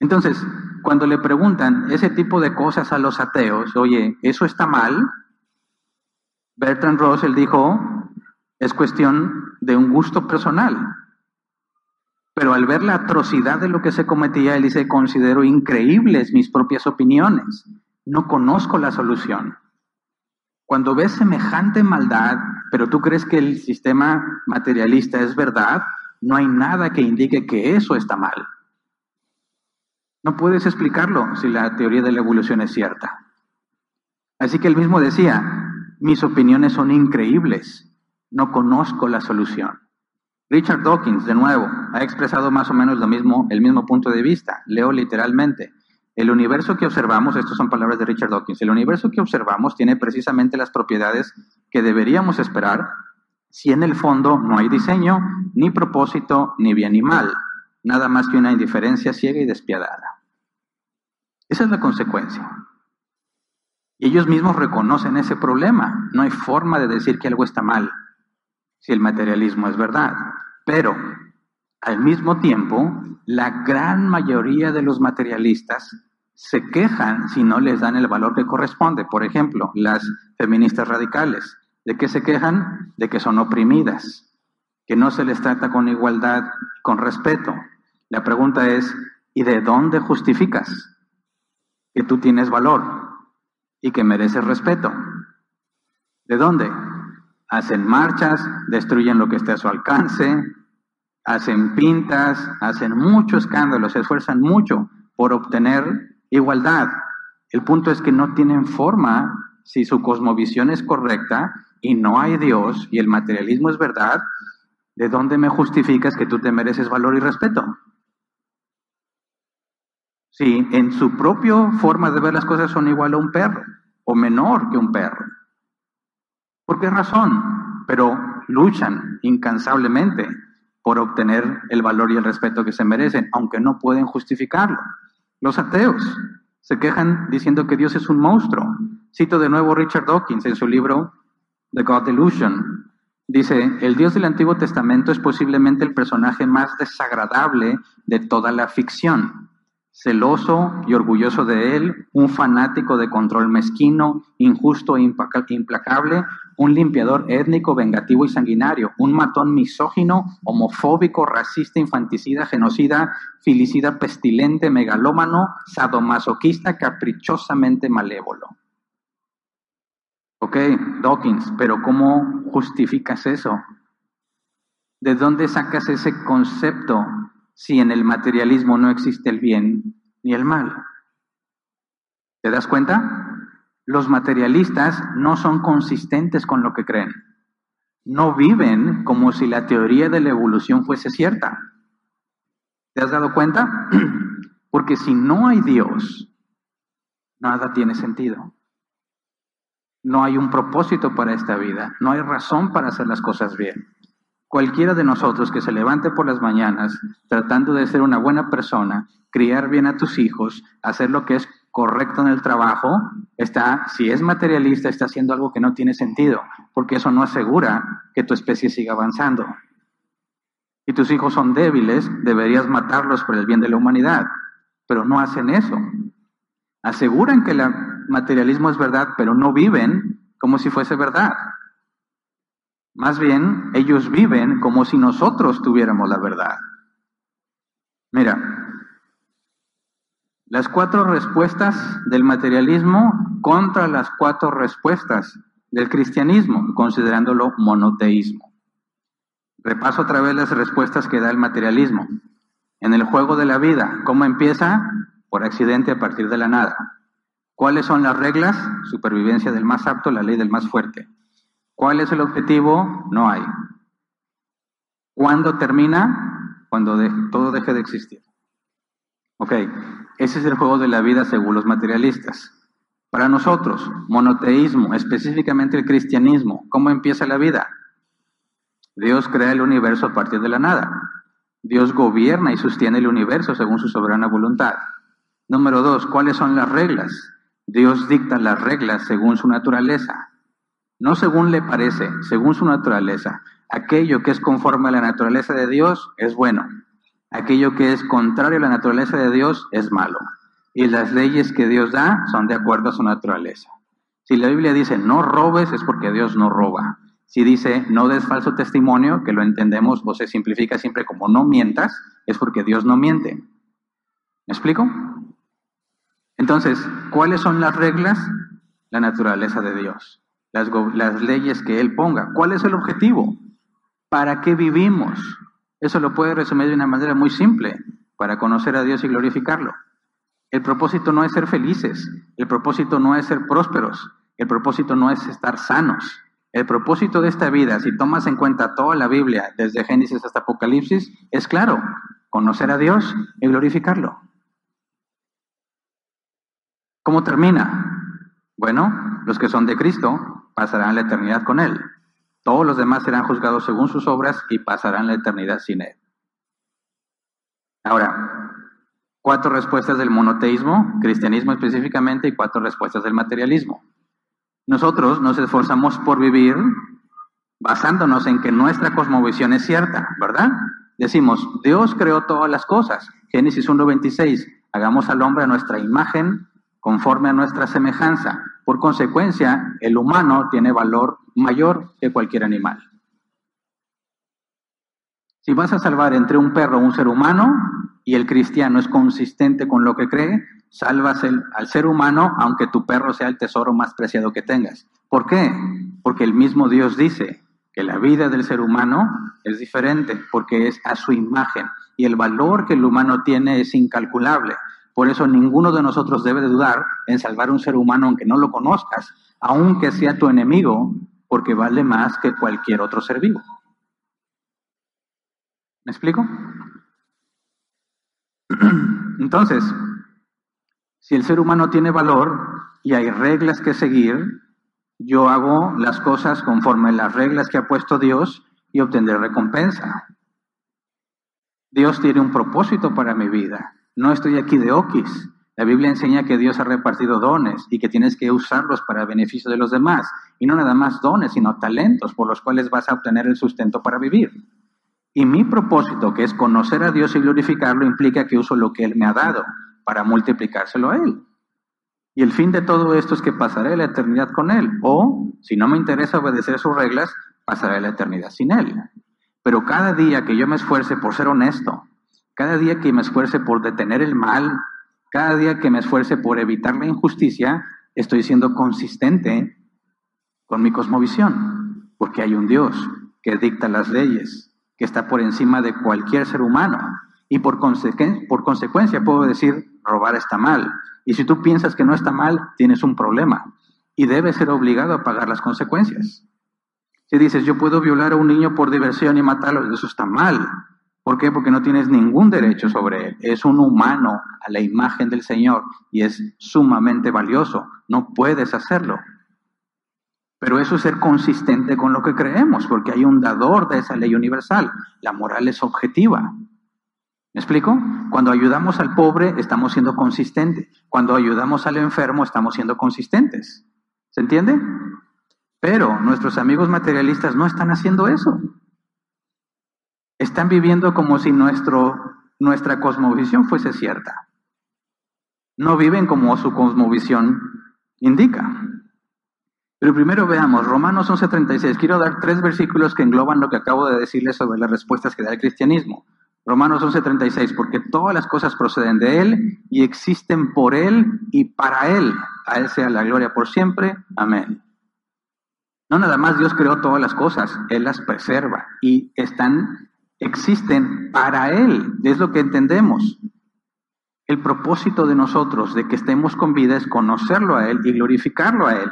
A: Entonces, cuando le preguntan ese tipo de cosas a los ateos, oye, ¿eso está mal? Bertrand Russell dijo, es cuestión de un gusto personal. Pero al ver la atrocidad de lo que se cometía, él dice, considero increíbles mis propias opiniones. No conozco la solución. Cuando ves semejante maldad, pero tú crees que el sistema materialista es verdad, no hay nada que indique que eso está mal. No puedes explicarlo si la teoría de la evolución es cierta. Así que él mismo decía, mis opiniones son increíbles, no conozco la solución. Richard Dawkins, de nuevo, ha expresado más o menos lo mismo, el mismo punto de vista. Leo literalmente. El universo que observamos, estas son palabras de Richard Dawkins, el universo que observamos tiene precisamente las propiedades que deberíamos esperar si en el fondo no hay diseño, ni propósito, ni bien ni mal, nada más que una indiferencia ciega y despiadada. Esa es la consecuencia. Y ellos mismos reconocen ese problema. No hay forma de decir que algo está mal si el materialismo es verdad. Pero, al mismo tiempo, la gran mayoría de los materialistas se quejan si no les dan el valor que corresponde. Por ejemplo, las feministas radicales. ¿De qué se quejan? De que son oprimidas, que no se les trata con igualdad, con respeto. La pregunta es, ¿y de dónde justificas que tú tienes valor y que mereces respeto? ¿De dónde? hacen marchas, destruyen lo que esté a su alcance, hacen pintas, hacen mucho escándalo, se esfuerzan mucho por obtener igualdad. El punto es que no tienen forma, si su cosmovisión es correcta y no hay Dios y el materialismo es verdad, ¿de dónde me justificas que tú te mereces valor y respeto? Si en su propia forma de ver las cosas son igual a un perro o menor que un perro. ¿Por qué razón? Pero luchan incansablemente por obtener el valor y el respeto que se merecen, aunque no pueden justificarlo. Los ateos se quejan diciendo que Dios es un monstruo. Cito de nuevo Richard Dawkins en su libro The God Delusion. Dice, el Dios del Antiguo Testamento es posiblemente el personaje más desagradable de toda la ficción celoso y orgulloso de él, un fanático de control mezquino, injusto e implacable, un limpiador étnico, vengativo y sanguinario, un matón misógino, homofóbico, racista, infanticida, genocida, filicida, pestilente, megalómano, sadomasoquista, caprichosamente malévolo. Ok, Dawkins, pero ¿cómo justificas eso? ¿De dónde sacas ese concepto si en el materialismo no existe el bien ni el mal. ¿Te das cuenta? Los materialistas no son consistentes con lo que creen. No viven como si la teoría de la evolución fuese cierta. ¿Te has dado cuenta? Porque si no hay Dios, nada tiene sentido. No hay un propósito para esta vida, no hay razón para hacer las cosas bien. Cualquiera de nosotros que se levante por las mañanas tratando de ser una buena persona, criar bien a tus hijos, hacer lo que es correcto en el trabajo, está, si es materialista, está haciendo algo que no tiene sentido, porque eso no asegura que tu especie siga avanzando. Y tus hijos son débiles, deberías matarlos por el bien de la humanidad, pero no hacen eso. Aseguran que el materialismo es verdad, pero no viven como si fuese verdad. Más bien, ellos viven como si nosotros tuviéramos la verdad. Mira, las cuatro respuestas del materialismo contra las cuatro respuestas del cristianismo, considerándolo monoteísmo. Repaso otra vez las respuestas que da el materialismo. En el juego de la vida, ¿cómo empieza? Por accidente a partir de la nada. ¿Cuáles son las reglas? Supervivencia del más apto, la ley del más fuerte. ¿Cuál es el objetivo? No hay. ¿Cuándo termina? Cuando todo deje de existir. Ok, ese es el juego de la vida según los materialistas. Para nosotros, monoteísmo, específicamente el cristianismo, ¿cómo empieza la vida? Dios crea el universo a partir de la nada. Dios gobierna y sostiene el universo según su soberana voluntad. Número dos, ¿cuáles son las reglas? Dios dicta las reglas según su naturaleza. No según le parece, según su naturaleza. Aquello que es conforme a la naturaleza de Dios es bueno. Aquello que es contrario a la naturaleza de Dios es malo. Y las leyes que Dios da son de acuerdo a su naturaleza. Si la Biblia dice no robes es porque Dios no roba. Si dice no des falso testimonio, que lo entendemos o se simplifica siempre como no mientas, es porque Dios no miente. ¿Me explico? Entonces, ¿cuáles son las reglas? La naturaleza de Dios, las, leyes que Él ponga. ¿Cuál es el objetivo? ¿Para qué vivimos? Eso lo puede resumir de una manera muy simple, para conocer a Dios y glorificarlo. El propósito no es ser felices, el propósito no es ser prósperos, el propósito no es estar sanos. El propósito de esta vida, si tomas en cuenta toda la Biblia, desde Génesis hasta Apocalipsis, es claro, conocer a Dios y glorificarlo. ¿Cómo termina? Bueno, los que son de Cristo pasarán la eternidad con Él. Todos los demás serán juzgados según sus obras y pasarán la eternidad sin Él. Ahora, cuatro respuestas del monoteísmo, cristianismo específicamente, y cuatro respuestas del materialismo. Nosotros nos esforzamos por vivir basándonos en que nuestra cosmovisión es cierta, ¿verdad? Decimos, Dios creó todas las cosas. Génesis 1.26, hagamos al hombre a nuestra imagen, conforme a nuestra semejanza. Por consecuencia, el humano tiene valor mayor que cualquier animal. Si vas a salvar entre un perro un ser humano y el cristiano es consistente con lo que cree, salvas al ser humano aunque tu perro sea el tesoro más preciado que tengas. ¿Por qué? Porque el mismo Dios dice que la vida del ser humano es diferente porque es a su imagen y el valor que el humano tiene es incalculable. Por eso ninguno de nosotros debe de dudar en salvar un ser humano aunque no lo conozcas, aunque sea tu enemigo, porque vale más que cualquier otro ser vivo. ¿Me explico? Entonces, si el ser humano tiene valor y hay reglas que seguir, yo hago las cosas conforme las reglas que ha puesto Dios y obtendré recompensa. Dios tiene un propósito para mi vida. No estoy aquí de oquis. La Biblia enseña que Dios ha repartido dones y que tienes que usarlos para beneficio de los demás. Y no nada más dones, sino talentos por los cuales vas a obtener el sustento para vivir. Y mi propósito, que es conocer a Dios y glorificarlo, implica que uso lo que Él me ha dado para multiplicárselo a Él. Y el fin de todo esto es que pasaré la eternidad con Él. O, si no me interesa obedecer sus reglas, pasaré la eternidad sin Él. Pero cada día que yo me esfuerce por ser honesto, cada día que me esfuerce por detener el mal, cada día que me esfuerce por evitar la injusticia, estoy siendo consistente con mi cosmovisión, porque hay un Dios que dicta las leyes, que está por encima de cualquier ser humano. Y por, por consecuencia puedo decir, robar está mal. Y si tú piensas que no está mal, tienes un problema. Y debes ser obligado a pagar las consecuencias. Si dices, yo puedo violar a un niño por diversión y matarlo, eso está mal. ¿Por qué? Porque no tienes ningún derecho sobre él. Es un humano a la imagen del Señor y es sumamente valioso. No puedes hacerlo. Pero eso es ser consistente con lo que creemos, porque hay un dador de esa ley universal. La moral es objetiva. ¿Me explico? Cuando ayudamos al pobre estamos siendo consistentes. Cuando ayudamos al enfermo estamos siendo consistentes. ¿Se entiende? Pero nuestros amigos materialistas no están haciendo eso. Están viviendo como si nuestro, nuestra cosmovisión fuese cierta. No viven como su cosmovisión indica. Pero primero veamos, Romanos 11:36. Quiero dar tres versículos que engloban lo que acabo de decirles sobre las respuestas que da el cristianismo. Romanos 11:36, porque todas las cosas proceden de Él y existen por Él y para Él. A Él sea la gloria por siempre. Amén. No nada más Dios creó todas las cosas, Él las preserva y están existen para Él, es lo que entendemos. El propósito de nosotros, de que estemos con vida, es conocerlo a Él y glorificarlo a Él.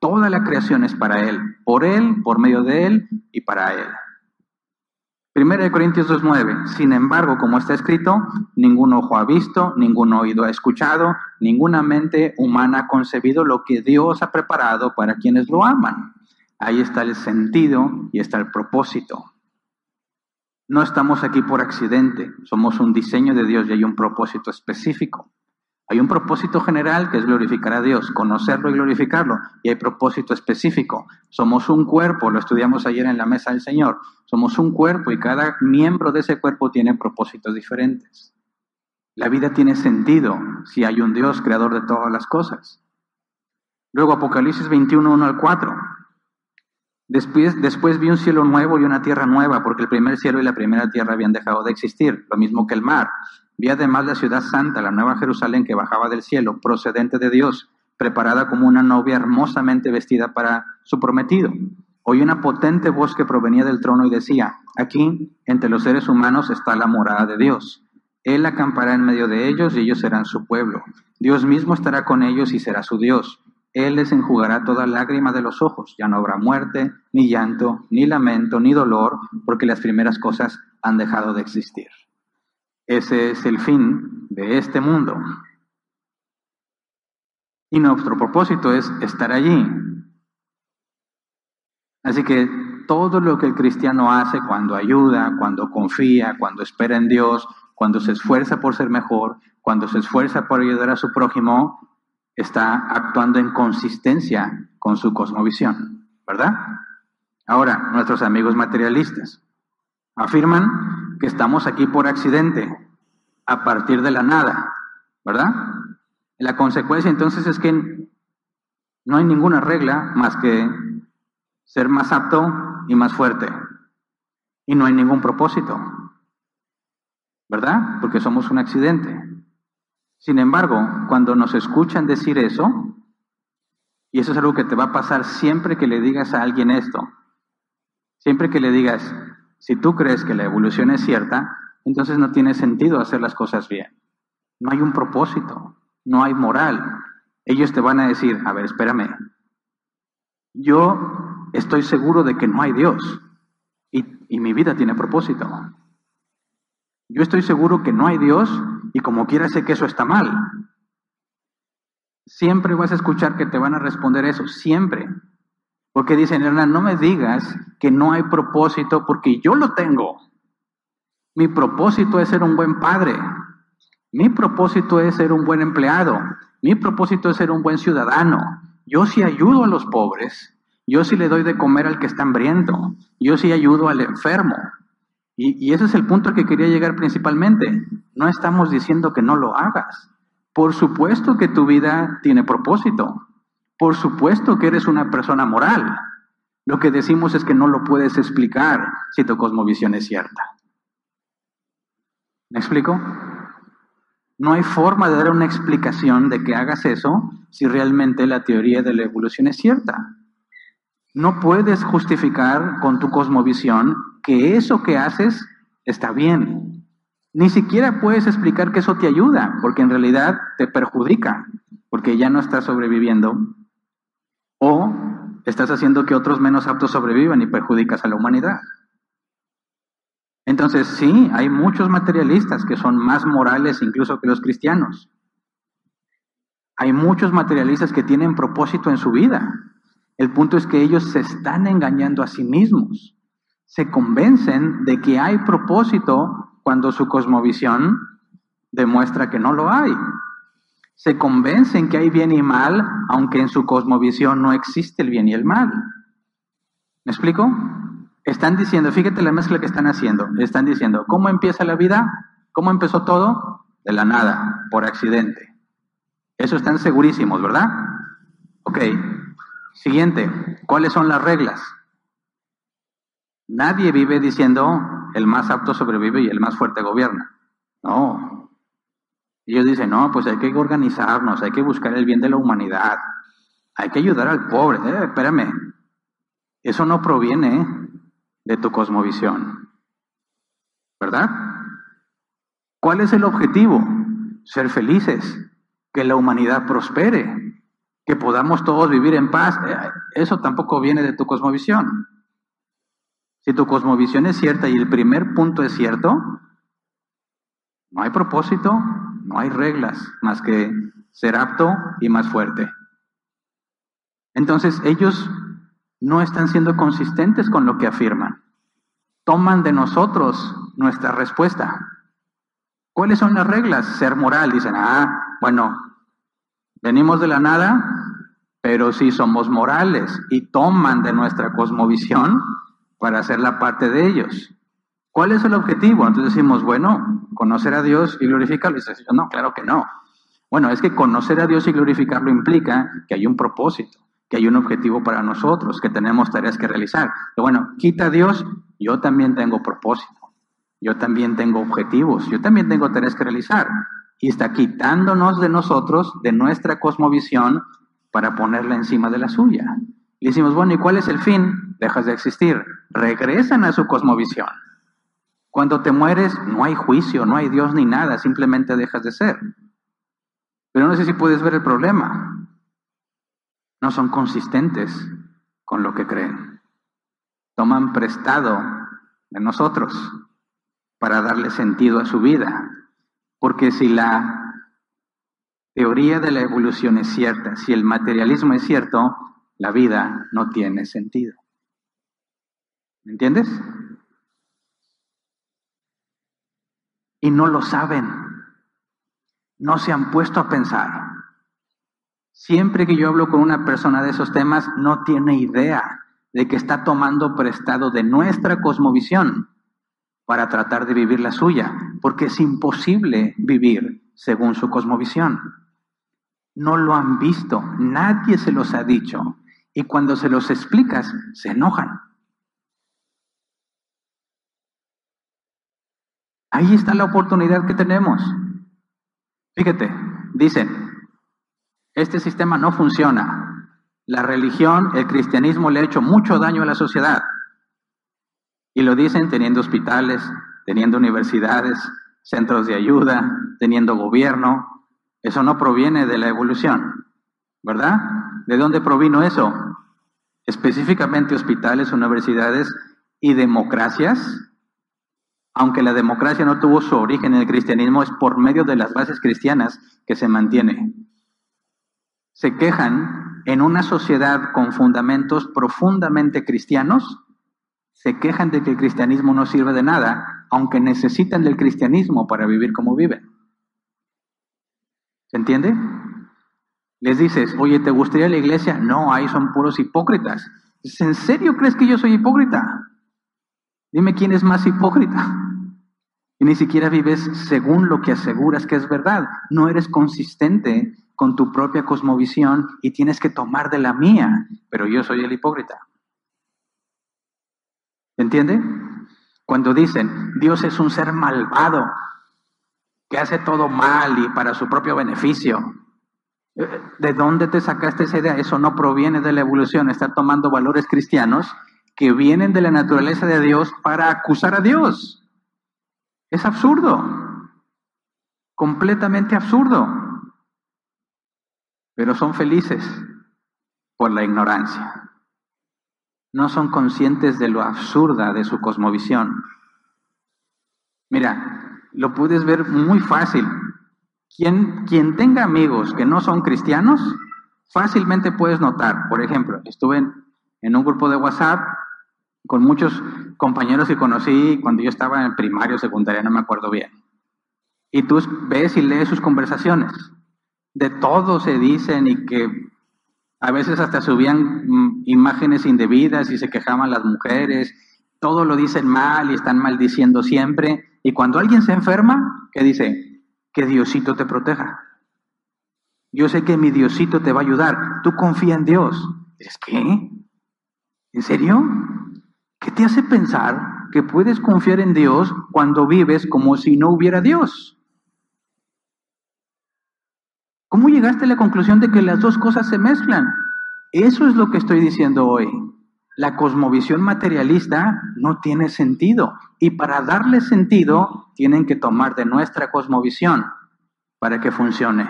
A: Toda la creación es para Él, por Él, por medio de Él y para Él. 1 Corintios 2.9. Sin embargo, como está escrito, ningún ojo ha visto, ningún oído ha escuchado, ninguna mente humana ha concebido lo que Dios ha preparado para quienes lo aman. Ahí está el sentido y está el propósito. No estamos aquí por accidente, somos un diseño de Dios y hay un propósito específico. Hay un propósito general que es glorificar a Dios, conocerlo y glorificarlo, y hay propósito específico. Somos un cuerpo, lo estudiamos ayer en la mesa del Señor. Somos un cuerpo y cada miembro de ese cuerpo tiene propósitos diferentes. La vida tiene sentido si hay un Dios creador de todas las cosas. Luego Apocalipsis 21, 1 al 4. Después, después vi un cielo nuevo y una tierra nueva, porque el primer cielo y la primera tierra habían dejado de existir, lo mismo que el mar. Vi además la ciudad santa, la nueva Jerusalén que bajaba del cielo, procedente de Dios, preparada como una novia hermosamente vestida para su prometido. Oí una potente voz que provenía del trono y decía, aquí, entre los seres humanos está la morada de Dios. Él acampará en medio de ellos y ellos serán su pueblo. Dios mismo estará con ellos y será su Dios. Él les enjugará toda lágrima de los ojos. Ya no habrá muerte, ni llanto, ni lamento, ni dolor, porque las primeras cosas han dejado de existir. Ese es el fin de este mundo. Y nuestro propósito es estar allí. Así que todo lo que el cristiano hace cuando ayuda, cuando confía, cuando espera en Dios, cuando se esfuerza por ser mejor, cuando se esfuerza por ayudar a su prójimo, está actuando en consistencia con su cosmovisión, ¿verdad? Ahora, nuestros amigos materialistas afirman que estamos aquí por accidente, a partir de la nada, ¿verdad? La consecuencia entonces es que no hay ninguna regla más que ser más apto y más fuerte. Y no hay ningún propósito, ¿verdad? Porque somos un accidente. Sin embargo, cuando nos escuchan decir eso, y eso es algo que te va a pasar siempre que le digas a alguien esto, siempre que le digas, si tú crees que la evolución es cierta, entonces no tiene sentido hacer las cosas bien. No hay un propósito, no hay moral. Ellos te van a decir, a ver, espérame, yo estoy seguro de que no hay Dios y, y mi vida tiene propósito. Yo estoy seguro que no hay Dios y como quiera sé que eso está mal. Siempre vas a escuchar que te van a responder eso, siempre. Porque dicen, Hernán, no me digas que no hay propósito porque yo lo tengo. Mi propósito es ser un buen padre. Mi propósito es ser un buen empleado. Mi propósito es ser un buen ciudadano. Yo sí ayudo a los pobres. Yo sí le doy de comer al que está hambriento. Yo sí ayudo al enfermo. Y, ese es el punto al que quería llegar principalmente. No estamos diciendo que no lo hagas. Por supuesto que tu vida tiene propósito. Por supuesto que eres una persona moral. Lo que decimos es que no lo puedes explicar si tu cosmovisión es cierta. ¿Me explico? No hay forma de dar una explicación de que hagas eso si realmente la teoría de la evolución es cierta. No puedes justificar con tu cosmovisión que eso que haces está bien. Ni siquiera puedes explicar que eso te ayuda, porque en realidad te perjudica, porque ya no estás sobreviviendo o estás haciendo que otros menos aptos sobrevivan y perjudicas a la humanidad. Entonces, sí, hay muchos materialistas que son más morales incluso que los cristianos. Hay muchos materialistas que tienen propósito en su vida. El punto es que ellos se están engañando a sí mismos. Se convencen de que hay propósito cuando su cosmovisión demuestra que no lo hay se convencen que hay bien y mal, aunque en su cosmovisión no existe el bien y el mal. ¿Me explico? Están diciendo, fíjate la mezcla que están haciendo. Están diciendo, ¿cómo empieza la vida? ¿Cómo empezó todo? De la nada, por accidente. Eso están segurísimos, ¿verdad? Ok. Siguiente, ¿cuáles son las reglas? Nadie vive diciendo el más apto sobrevive y el más fuerte gobierna. No, ellos dicen, no, pues hay que organizarnos, hay que buscar el bien de la humanidad, hay que ayudar al pobre. Eh, espérame, eso no proviene de tu cosmovisión, ¿verdad? ¿Cuál es el objetivo? Ser felices, que la humanidad prospere. que podamos todos vivir en paz, eh, eso tampoco viene de tu cosmovisión. Si tu cosmovisión es cierta y el primer punto es cierto, no hay propósito, no hay reglas más que ser apto y más fuerte. Entonces ellos no están siendo consistentes con lo que afirman. Toman de nosotros nuestra respuesta. ¿Cuáles son las reglas? Ser moral. Dicen, ah, bueno, venimos de la nada, pero sí somos morales y toman de nuestra cosmovisión para hacer la parte de ellos. ¿Cuál es el objetivo? Entonces decimos, bueno, conocer a Dios y glorificarlo. Y dice, no, claro que no. Bueno, es que conocer a Dios y glorificarlo implica que hay un propósito, que hay un objetivo para nosotros, que tenemos tareas que realizar. Pero bueno, quita a Dios, yo también tengo propósito, yo también tengo objetivos, yo también tengo tareas que realizar. Y está quitándonos de nosotros, de nuestra cosmovisión, para ponerla encima de la suya. Y decimos, bueno, ¿y cuál es el fin? Dejas de existir. Regresan a su cosmovisión. Cuando te mueres, no hay juicio, no hay Dios ni nada, simplemente dejas de ser. Pero no sé si puedes ver el problema. No son consistentes con lo que creen. Toman prestado de nosotros para darle sentido a su vida. Porque si la teoría de la evolución es cierta, si el materialismo es cierto, la vida no tiene sentido. ¿Me entiendes? Y no lo saben. No se han puesto a pensar. Siempre que yo hablo con una persona de esos temas, no tiene idea de que está tomando prestado de nuestra cosmovisión para tratar de vivir la suya, porque es imposible vivir según su cosmovisión. No lo han visto, nadie se los ha dicho. Y cuando se los explicas, se enojan. Ahí está la oportunidad que tenemos. Fíjate, dicen, este sistema no funciona. La religión, el cristianismo le ha hecho mucho daño a la sociedad. Y lo dicen teniendo hospitales, teniendo universidades, centros de ayuda, teniendo gobierno. Eso no proviene de la evolución, ¿verdad? ¿De dónde provino eso? Específicamente hospitales, universidades y democracias. Aunque la democracia no tuvo su origen en el cristianismo, es por medio de las bases cristianas que se mantiene. Se quejan en una sociedad con fundamentos profundamente cristianos, se quejan de que el cristianismo no sirve de nada, aunque necesitan del cristianismo para vivir como viven. ¿Se entiende? Les dices, oye, ¿te gustaría la iglesia? No, ahí son puros hipócritas. ¿En serio crees que yo soy hipócrita? Dime quién es más hipócrita. Y ni siquiera vives según lo que aseguras que es verdad. No eres consistente con tu propia cosmovisión y tienes que tomar de la mía, pero yo soy el hipócrita. ¿Entiende? Cuando dicen, Dios es un ser malvado, que hace todo mal y para su propio beneficio, ¿De dónde te sacaste esa idea? Eso no proviene de la evolución, está tomando valores cristianos que vienen de la naturaleza de Dios para acusar a Dios. Es absurdo, completamente absurdo. Pero son felices por la ignorancia. No son conscientes de lo absurda de su cosmovisión. Mira, lo puedes ver muy fácil. Quien, quien tenga amigos que no son cristianos, fácilmente puedes notar. Por ejemplo, estuve en, un grupo de WhatsApp con muchos compañeros que conocí cuando yo estaba en primario, secundaria, no me acuerdo bien. Y tú ves y lees sus conversaciones. De todo se dicen y que a veces hasta subían mm, imágenes indebidas y se quejaban las mujeres. Todo lo dicen mal y están maldiciendo siempre. Y cuando alguien se enferma, ¿qué dice? que Diosito te proteja. Yo sé que mi Diosito te va a ayudar. Tú confía en Dios. ¿Es qué? ¿En serio? ¿Qué te hace pensar que puedes confiar en Dios cuando vives como si no hubiera Dios? ¿Cómo llegaste a la conclusión de que las dos cosas se mezclan? Eso es lo que estoy diciendo hoy. La cosmovisión materialista no tiene sentido y para darle sentido tienen que tomar de nuestra cosmovisión para que funcione.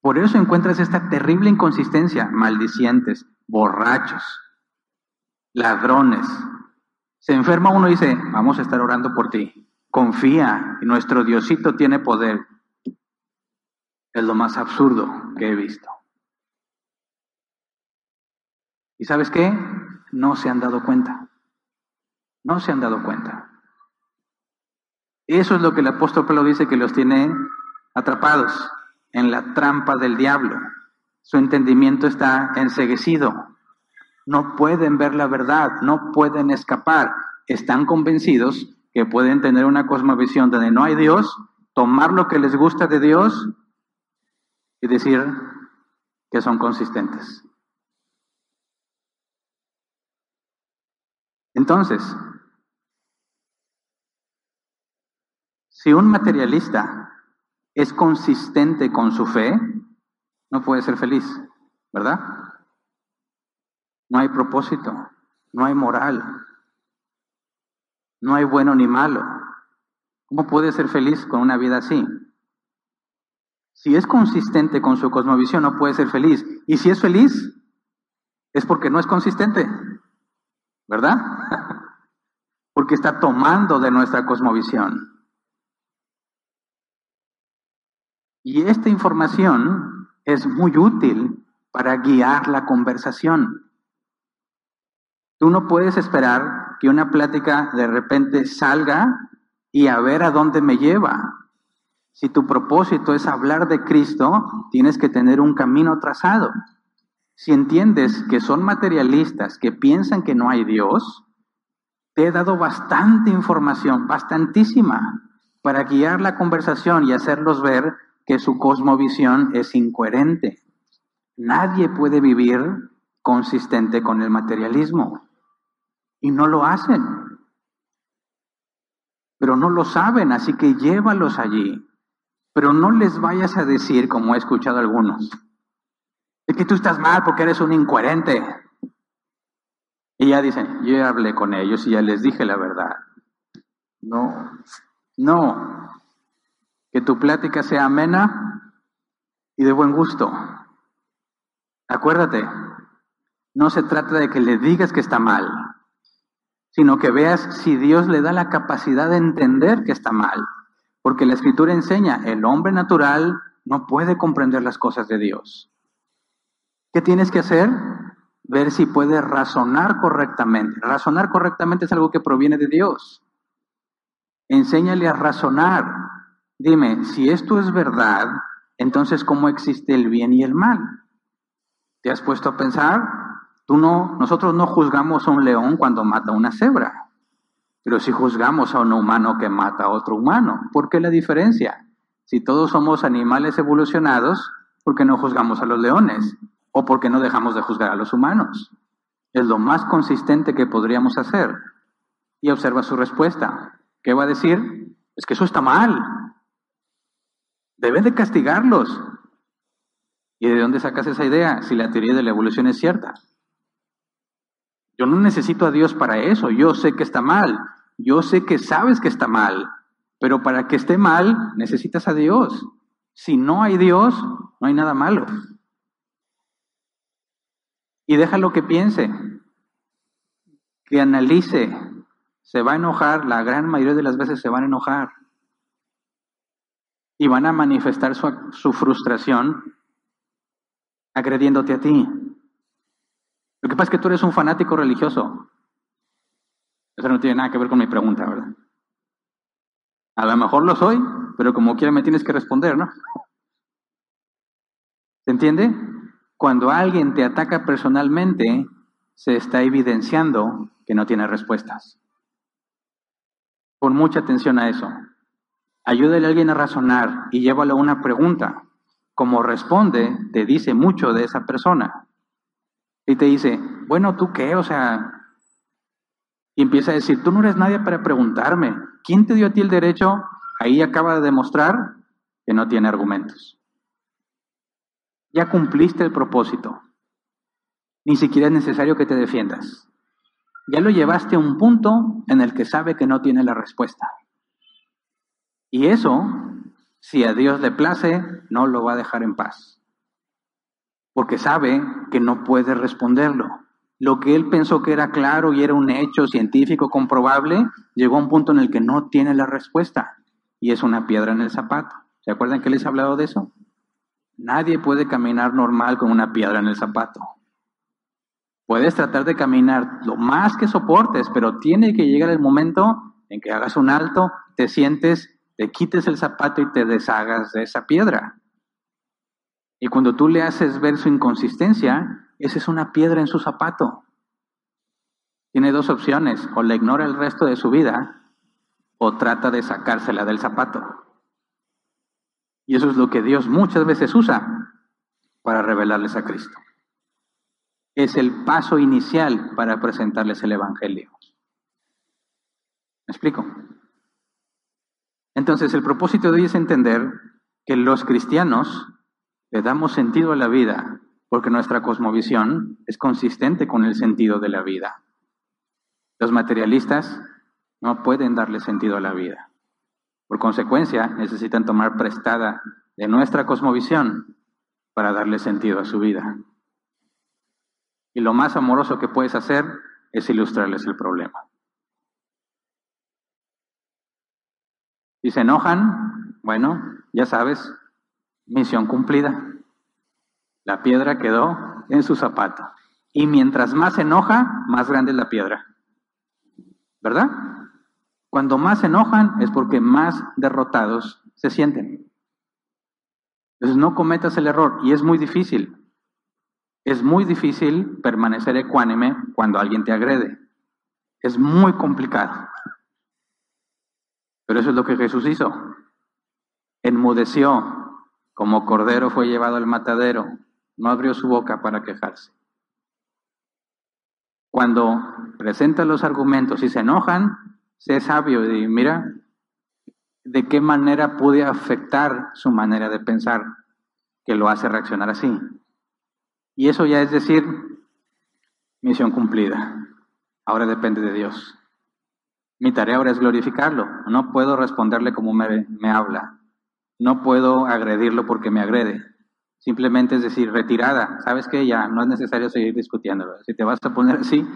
A: Por eso encuentras esta terrible inconsistencia, maldicientes, borrachos, ladrones. Se enferma uno y dice, vamos a estar orando por ti. Confía, nuestro Diosito tiene poder. Es lo más absurdo que he visto. ¿Y sabes qué? No se han dado cuenta. No se han dado cuenta. Eso es lo que el apóstol Pablo dice que los tiene atrapados en la trampa del diablo. Su entendimiento está enseguecido. No pueden ver la verdad, no pueden escapar. Están convencidos que pueden tener una cosmovisión donde no hay Dios, tomar lo que les gusta de Dios y decir que son consistentes. Entonces, si un materialista es consistente con su fe, no puede ser feliz, ¿verdad? No hay propósito, no hay moral, no hay bueno ni malo. ¿Cómo puede ser feliz con una vida así? Si es consistente con su cosmovisión, no puede ser feliz. Y si es feliz, es porque no es consistente, ¿verdad? porque está tomando de nuestra cosmovisión. Y esta información es muy útil para guiar la conversación. Tú no puedes esperar que una plática de repente salga y a ver a dónde me lleva. Si tu propósito es hablar de Cristo, tienes que tener un camino trazado. Si entiendes que son materialistas, que piensan que no hay Dios, te he dado bastante información, bastantísima, para guiar la conversación y hacerlos ver que su cosmovisión es incoherente. Nadie puede vivir consistente con el materialismo. Y no lo hacen. Pero no lo saben, así que llévalos allí. Pero no les vayas a decir, como he escuchado algunos, es que tú estás mal porque eres un incoherente. Y ya dicen, yo hablé con ellos y ya les dije la verdad. No, no, que tu plática sea amena y de buen gusto. Acuérdate, no se trata de que le digas que está mal, sino que veas si Dios le da la capacidad de entender que está mal. Porque la escritura enseña, el hombre natural no puede comprender las cosas de Dios. ¿Qué tienes que hacer? Ver si puedes razonar correctamente. Razonar correctamente es algo que proviene de Dios. Enséñale a razonar. Dime, si esto es verdad, entonces ¿cómo existe el bien y el mal? ¿Te has puesto a pensar? Tú no, nosotros no juzgamos a un león cuando mata a una cebra, pero si juzgamos a un humano que mata a otro humano. ¿Por qué la diferencia? Si todos somos animales evolucionados, ¿por qué no juzgamos a los leones? ¿O por qué no dejamos de juzgar a los humanos? Es lo más consistente que podríamos hacer. Y observa su respuesta. ¿Qué va a decir? Es que eso está mal. Deben de castigarlos. ¿Y de dónde sacas esa idea si la teoría de la evolución es cierta? Yo no necesito a Dios para eso. Yo sé que está mal. Yo sé que sabes que está mal. Pero para que esté mal, necesitas a Dios. Si no hay Dios, no hay nada malo. Y déjalo que piense, que analice. Se va a enojar, la gran mayoría de las veces se van a enojar y van a manifestar su, frustración agrediéndote a ti. Lo que pasa es que tú eres un fanático religioso. Eso no tiene nada que ver con mi pregunta, ¿verdad? A lo mejor lo soy, pero como quiera me tienes que responder, ¿no? ¿Se entiende? Cuando alguien te ataca personalmente, se está evidenciando que no tiene respuestas. Pon mucha atención a eso. Ayúdale a alguien a razonar y llévalo a una pregunta. Como responde, te dice mucho de esa persona. Y te dice, bueno, ¿tú qué? O sea, y empieza a decir, tú no eres nadie para preguntarme. ¿Quién te dio a ti el derecho? Ahí acaba de demostrar que no tiene argumentos. Ya cumpliste el propósito. Ni siquiera es necesario que te defiendas. Ya lo llevaste a un punto en el que sabe que no tiene la respuesta. Y eso, si a Dios le place, no lo va a dejar en paz. Porque sabe que no puede responderlo. Lo que él pensó que era claro y era un hecho científico comprobable, llegó a un punto en el que no tiene la respuesta y es una piedra en el zapato. ¿Se acuerdan que les he hablado de eso? Nadie puede caminar normal con una piedra en el zapato. Puedes tratar de caminar lo más que soportes, pero tiene que llegar el momento en que hagas un alto, te sientes, te quites el zapato y te deshagas de esa piedra. Y cuando tú le haces ver su inconsistencia, esa es una piedra en su zapato. Tiene dos opciones, o la ignora el resto de su vida, o trata de sacársela del zapato. Y eso es lo que Dios muchas veces usa para revelarles a Cristo. Es el paso inicial para presentarles el Evangelio. ¿Me explico? Entonces, el propósito de hoy es entender que los cristianos le damos sentido a la vida porque nuestra cosmovisión es consistente con el sentido de la vida. Los materialistas no pueden darle sentido a la vida. Por consecuencia, necesitan tomar prestada de nuestra cosmovisión para darle sentido a su vida. Y lo más amoroso que puedes hacer es ilustrarles el problema. Si se enojan, bueno, ya sabes, misión cumplida. La piedra quedó en su zapato. Y mientras más se enoja, más grande es la piedra. ¿Verdad? Cuando más se enojan es porque más derrotados se sienten. Entonces no cometas el error y es muy difícil. Es muy difícil permanecer ecuánime cuando alguien te agrede. Es muy complicado. Pero eso es lo que Jesús hizo. Enmudeció, como cordero fue llevado al matadero, no abrió su boca para quejarse. Cuando presenta los argumentos y se enojan, sé sabio y mira de qué manera pude afectar su manera de pensar que lo hace reaccionar así. Y eso ya es decir, misión cumplida. Ahora depende de Dios. Mi tarea ahora es glorificarlo. No puedo responderle como me, me habla. No puedo agredirlo porque me agrede. Simplemente es decir, retirada. ¿Sabes qué? Ya no es necesario seguir discutiéndolo. Si te vas a poner así,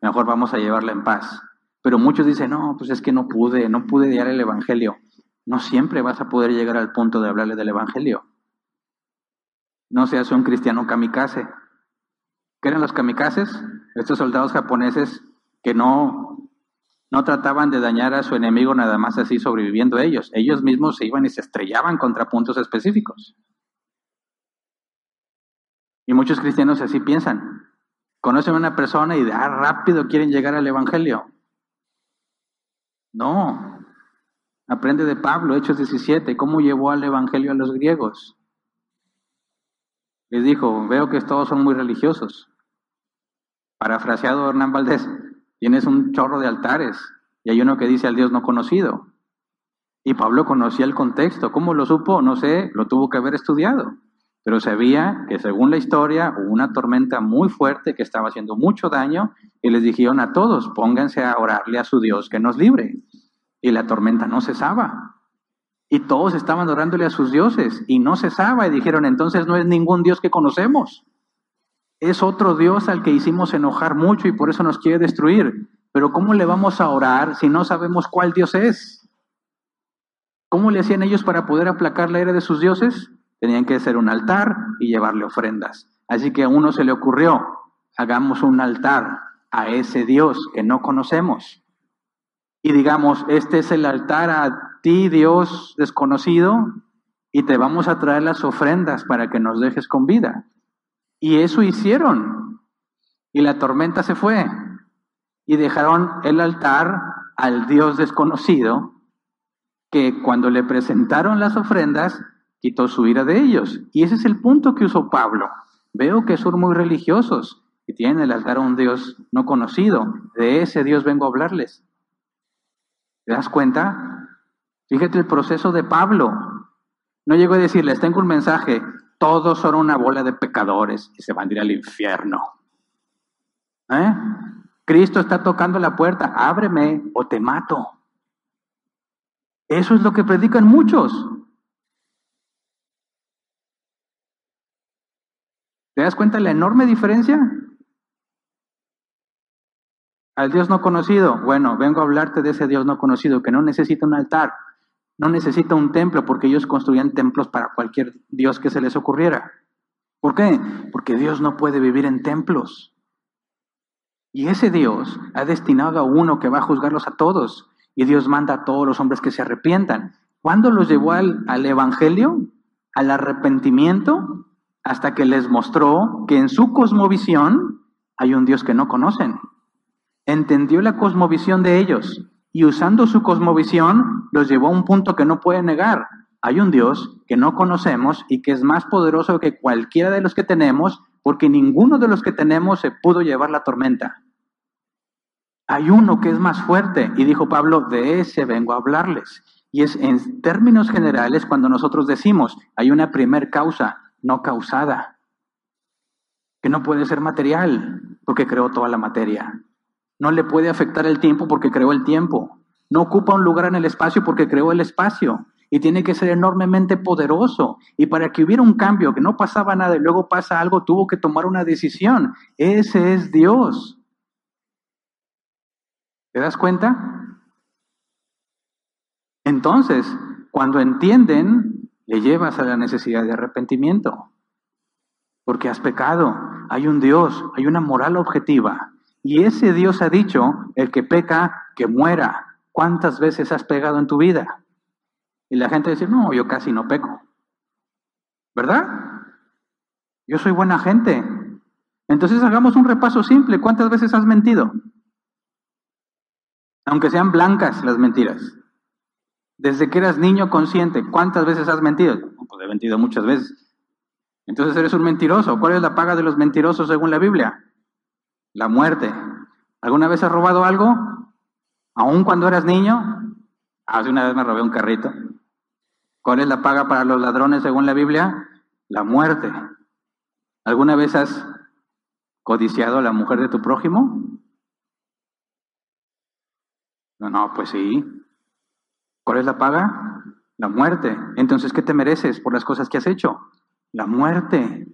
A: mejor vamos a llevarla en paz. Pero muchos dicen, no, pues es que no pude, no pude guiar el Evangelio. No siempre vas a poder llegar al punto de hablarle del Evangelio. No seas un cristiano kamikaze. ¿Qué eran los kamikazes? Estos soldados japoneses que no, no trataban de dañar a su enemigo nada más así sobreviviendo ellos. Ellos mismos se iban y se estrellaban contra puntos específicos. Y muchos cristianos así piensan. Conocen a una persona y de ah, rápido quieren llegar al Evangelio. No. Aprende de Pablo, Hechos 17, cómo llevó al Evangelio a los griegos. Les dijo, veo que todos son muy religiosos. Parafraseado Hernán Valdés, tienes un chorro de altares y hay uno que dice al Dios no conocido. Y Pablo conocía el contexto. ¿Cómo lo supo? No sé, lo tuvo que haber estudiado. Pero sabía que según la historia hubo una tormenta muy fuerte que estaba haciendo mucho daño y les dijeron a todos, pónganse a orarle a su Dios que nos libre. Y la tormenta no cesaba. Y todos estaban orándole a sus dioses y no cesaba. Y dijeron, entonces no es ningún Dios que conocemos. Es otro Dios al que hicimos enojar mucho y por eso nos quiere destruir. Pero ¿cómo le vamos a orar si no sabemos cuál Dios es? ¿Cómo le hacían ellos para poder aplacar la ira de sus dioses? Tenían que hacer un altar y llevarle ofrendas. Así que a uno se le ocurrió, hagamos un altar a ese Dios que no conocemos. Y digamos, este es el altar a ti, Dios desconocido, y te vamos a traer las ofrendas para que nos dejes con vida. Y eso hicieron. Y la tormenta se fue. Y dejaron el altar al Dios desconocido, que cuando le presentaron las ofrendas, quitó su ira de ellos. Y ese es el punto que usó Pablo. Veo que son muy religiosos y tienen el altar a un Dios no conocido. De ese Dios vengo a hablarles. ¿Te das cuenta? Fíjate el proceso de Pablo. No llegó a decirles, tengo un mensaje, todos son una bola de pecadores y se van a ir al infierno. ¿Eh? Cristo está tocando la puerta, ábreme o te mato. Eso es lo que predican muchos. ¿Te das cuenta de la enorme diferencia? Al Dios no conocido, bueno, vengo a hablarte de ese Dios no conocido que no necesita un altar, no necesita un templo, porque ellos construían templos para cualquier Dios que se les ocurriera. ¿Por qué? Porque Dios no puede vivir en templos. Y ese Dios ha destinado a uno que va a juzgarlos a todos. Y Dios manda a todos los hombres que se arrepientan. ¿Cuándo los llevó al, al Evangelio? Al arrepentimiento, hasta que les mostró que en su cosmovisión hay un Dios que no conocen. Entendió la cosmovisión de ellos y usando su cosmovisión los llevó a un punto que no puede negar. Hay un Dios que no conocemos y que es más poderoso que cualquiera de los que tenemos porque ninguno de los que tenemos se pudo llevar la tormenta. Hay uno que es más fuerte y dijo Pablo, de ese vengo a hablarles. Y es en términos generales cuando nosotros decimos, hay una primer causa no causada, que no puede ser material porque creó toda la materia. No le puede afectar el tiempo porque creó el tiempo. No ocupa un lugar en el espacio porque creó el espacio y tiene que ser enormemente poderoso. Y para que hubiera un cambio, que no pasaba nada y luego pasa algo, tuvo que tomar una decisión. Ese es Dios. ¿Te das cuenta? Entonces, cuando entienden, le llevas a la necesidad de arrepentimiento. Porque has pecado. Hay un Dios, hay una moral objetiva. Y ese Dios ha dicho, el que peca, que muera. ¿Cuántas veces has pegado en tu vida? Y la gente dice, no, yo casi no peco. ¿Verdad? Yo soy buena gente. Entonces hagamos un repaso simple. ¿Cuántas veces has mentido? Aunque sean blancas las mentiras. Desde que eras niño consciente, ¿cuántas veces has mentido? Pues he mentido muchas veces. Entonces eres un mentiroso. ¿Cuál es la paga de los mentirosos según la Biblia? La muerte. ¿Alguna vez has robado algo? ¿Aún cuando eras niño? Hace una vez me robé un carrito. ¿Cuál es la paga para los ladrones según la Biblia? La muerte. ¿Alguna vez has codiciado a la mujer de tu prójimo? No, no, pues sí. ¿Cuál es la paga? La muerte. Entonces, ¿qué te mereces por las cosas que has hecho? La muerte.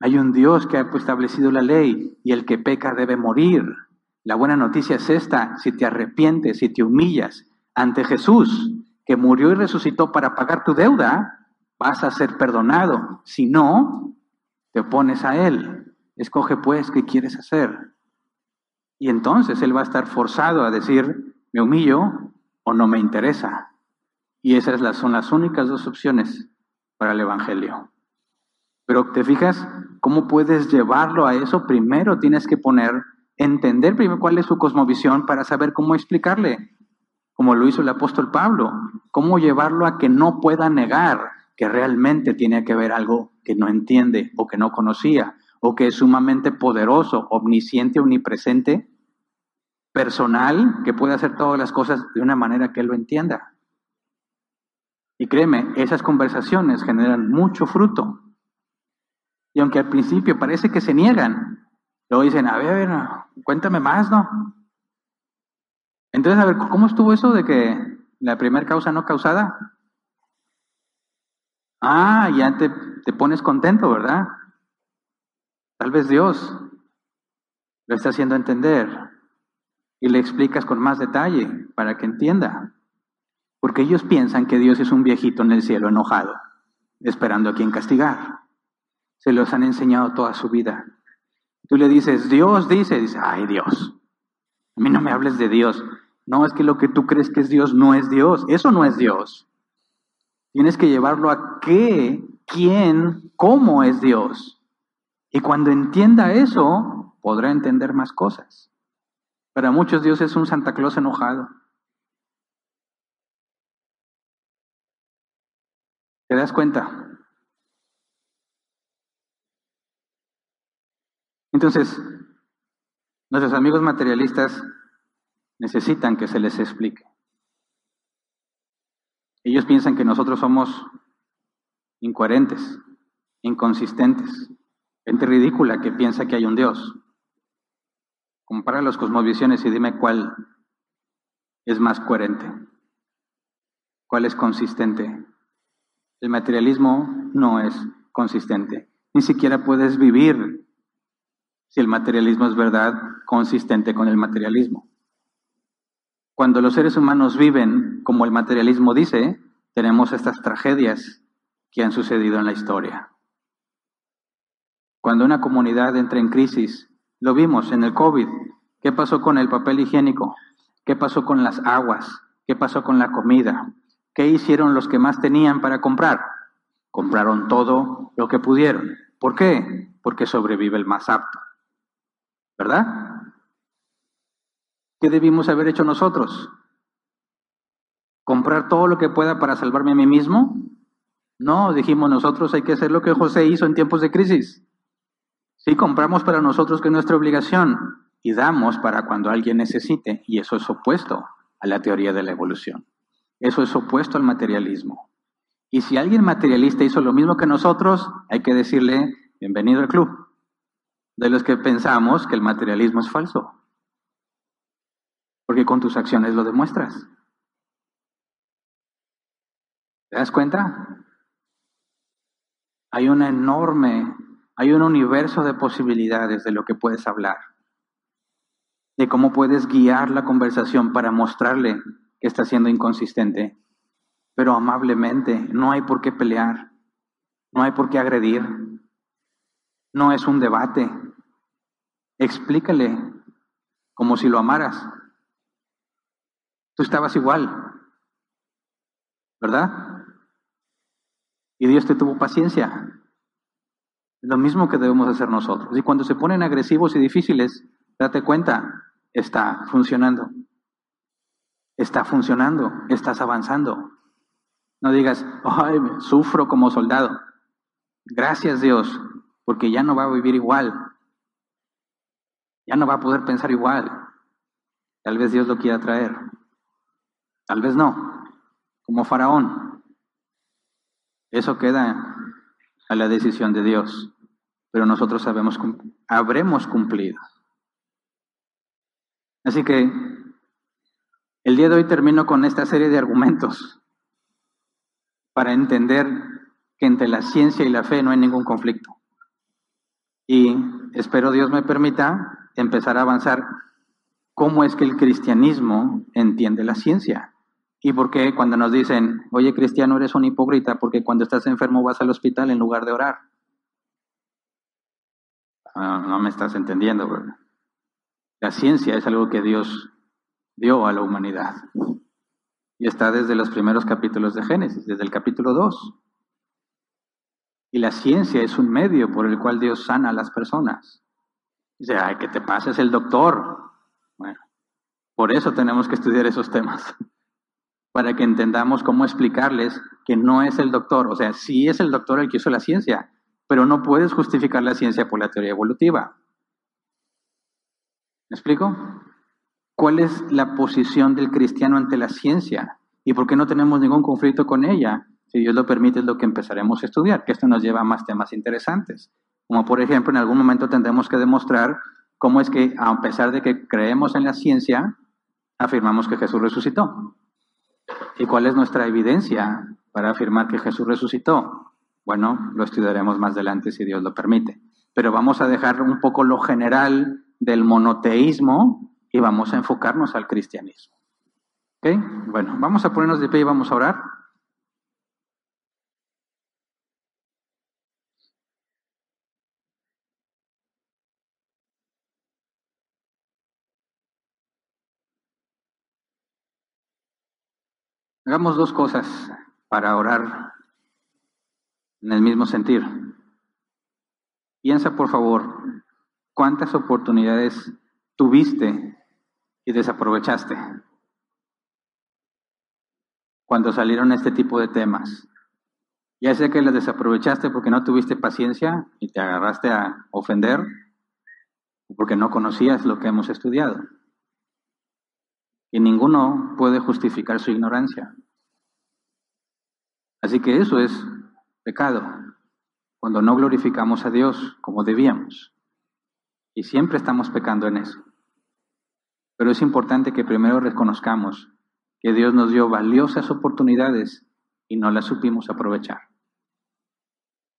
A: Hay un Dios que ha establecido la ley y el que peca debe morir. La buena noticia es esta, si te arrepientes, si te humillas ante Jesús, que murió y resucitó para pagar tu deuda, vas a ser perdonado. Si no, te opones a Él. Escoge pues qué quieres hacer. Y entonces Él va a estar forzado a decir, me humillo o no me interesa. Y esas son las únicas dos opciones para el Evangelio. Pero te fijas, ¿cómo puedes llevarlo a eso? Primero tienes que poner, entender primero cuál es su cosmovisión para saber cómo explicarle como lo hizo el apóstol Pablo. ¿Cómo llevarlo a que no pueda negar que realmente tiene que ver algo que no entiende o que no conocía o que es sumamente poderoso, omnisciente, omnipresente, personal, que puede hacer todas las cosas de una manera que él lo entienda? Y créeme, esas conversaciones generan mucho fruto. Y aunque al principio parece que se niegan, luego dicen, a ver, cuéntame más, ¿no? Entonces, a ver, ¿cómo estuvo eso de que la primera causa no causada? Ah, ya te, te pones contento, ¿verdad? Tal vez Dios lo está haciendo entender y le explicas con más detalle para que entienda. Porque ellos piensan que Dios es un viejito en el cielo enojado, esperando a quien castigar. Se los han enseñado toda su vida. Tú le dices, Dios dice, dice, ay Dios. A mí no me hables de Dios. No, es que lo que tú crees que es Dios no es Dios. Eso no es Dios. Tienes que llevarlo a qué, quién, cómo es Dios. Y cuando entienda eso, podrá entender más cosas. Para muchos Dios es un Santa Claus enojado. ¿Te das cuenta? Entonces, Nuestros amigos materialistas necesitan que se les explique. Ellos piensan que nosotros somos incoherentes, inconsistentes, gente ridícula que piensa que hay un Dios. Compara las cosmovisiones y dime cuál es más coherente, cuál es consistente. El materialismo no es consistente. Ni siquiera puedes vivir si el materialismo es verdad consistente con el materialismo. Cuando los seres humanos viven como el materialismo dice, tenemos estas tragedias que han sucedido en la historia. Cuando una comunidad entra en crisis, lo vimos en el COVID, ¿qué pasó con el papel higiénico? ¿Qué pasó con las aguas? ¿Qué pasó con la comida? ¿Qué hicieron los que más tenían para comprar? Compraron todo lo que pudieron. ¿Por qué? Porque sobrevive el más apto. ¿Verdad? ¿Qué debimos haber hecho nosotros? ¿Comprar todo lo que pueda para salvarme a mí mismo? No, dijimos nosotros hay que hacer lo que José hizo en tiempos de crisis. Sí, compramos para nosotros que es nuestra obligación y damos para cuando alguien necesite, y eso es opuesto a la teoría de la evolución. Eso es opuesto al materialismo. Y si alguien materialista hizo lo mismo que nosotros, hay que decirle, bienvenido al club, de los que pensamos que el materialismo es falso. Porque con tus acciones lo demuestras. ¿Te das cuenta? Hay una enorme, hay un universo de posibilidades de lo que puedes hablar, de cómo puedes guiar la conversación para mostrarle que está siendo inconsistente, pero amablemente, no hay por qué pelear, no hay por qué agredir, no es un debate. Explícale como si lo amaras. Tú estabas igual, ¿verdad? Y Dios te tuvo paciencia. Es lo mismo que debemos hacer nosotros. Y cuando se ponen agresivos y difíciles, date cuenta, está funcionando. Está funcionando, estás avanzando. No digas, ay, sufro como soldado. Gracias Dios, porque ya no va a vivir igual. Ya no va a poder pensar igual. Tal vez Dios lo quiera traer. Tal vez no. Como faraón. Eso queda a la decisión de Dios. Pero nosotros sabemos, habremos cumplido. Así que el día de hoy termino con esta serie de argumentos para entender que entre la ciencia y la fe no hay ningún conflicto. Y espero Dios me permita empezar a avanzar cómo es que el cristianismo entiende la ciencia. Y por qué cuando nos dicen, oye cristiano, eres un hipócrita porque cuando estás enfermo vas al hospital en lugar de orar. Ah, no me estás entendiendo. La ciencia es algo que Dios dio a la humanidad. Y está desde los primeros capítulos de Génesis, desde el capítulo 2. Y la ciencia es un medio por el cual Dios sana a las personas. Dice, ay, que te pases el doctor. Bueno, por eso tenemos que estudiar esos temas, para que entendamos cómo explicarles que no es el doctor, o sea, sí es el doctor el que hizo la ciencia, pero no puedes justificar la ciencia por la teoría evolutiva. ¿Me explico? ¿Cuál es la posición del cristiano ante la ciencia? ¿Y por qué no tenemos ningún conflicto con ella? Si Dios lo permite, es lo que empezaremos a estudiar, que esto nos lleva a más temas interesantes. Como por ejemplo, en algún momento tendremos que demostrar cómo es que, a pesar de que creemos en la ciencia, afirmamos que Jesús resucitó. ¿Y cuál es nuestra evidencia para afirmar que Jesús resucitó? Bueno, lo estudiaremos más adelante si Dios lo permite. Pero vamos a dejar un poco lo general del monoteísmo y vamos a enfocarnos al cristianismo. ¿Ok? Bueno, vamos a ponernos de pie y vamos a orar. Hagamos dos cosas para orar en el mismo sentir. Piensa, por favor, cuántas oportunidades tuviste y desaprovechaste cuando salieron este tipo de temas. Ya sea que las desaprovechaste porque no tuviste paciencia y te agarraste a ofender, porque no conocías lo que hemos estudiado. Y ninguno puede justificar su ignorancia. Así que eso es pecado, cuando no glorificamos a Dios como debíamos. Y siempre estamos pecando en eso. Pero es importante que primero reconozcamos que Dios nos dio valiosas oportunidades y no las supimos aprovechar.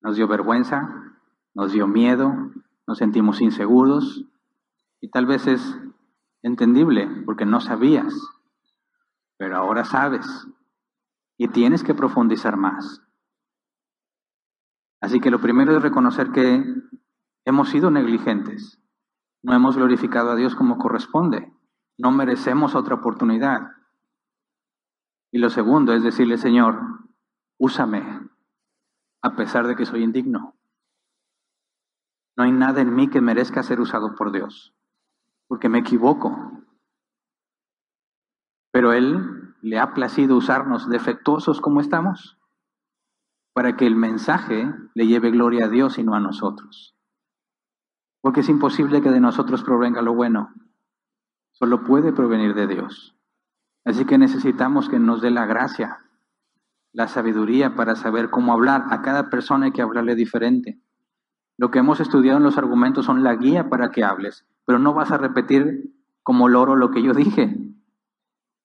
A: Nos dio vergüenza, nos dio miedo, nos sentimos inseguros y tal vez es entendible porque no sabías, pero ahora sabes y tienes que profundizar más. Así que lo primero es reconocer que hemos sido negligentes, no hemos glorificado a Dios como corresponde, no merecemos otra oportunidad. Y lo segundo es decirle, Señor, úsame a pesar de que soy indigno. No hay nada en mí que merezca ser usado por Dios, porque me equivoco. Pero Él le ha placido usarnos defectuosos como estamos, para que el mensaje le lleve gloria a Dios y no a nosotros. Porque es imposible que de nosotros provenga lo bueno, solo puede provenir de Dios. Así que necesitamos que nos dé la gracia, la sabiduría para saber cómo hablar. A cada persona hay que hablarle diferente. Lo que hemos estudiado en los argumentos son la guía para que hables, pero no vas a repetir como loro lo que yo dije.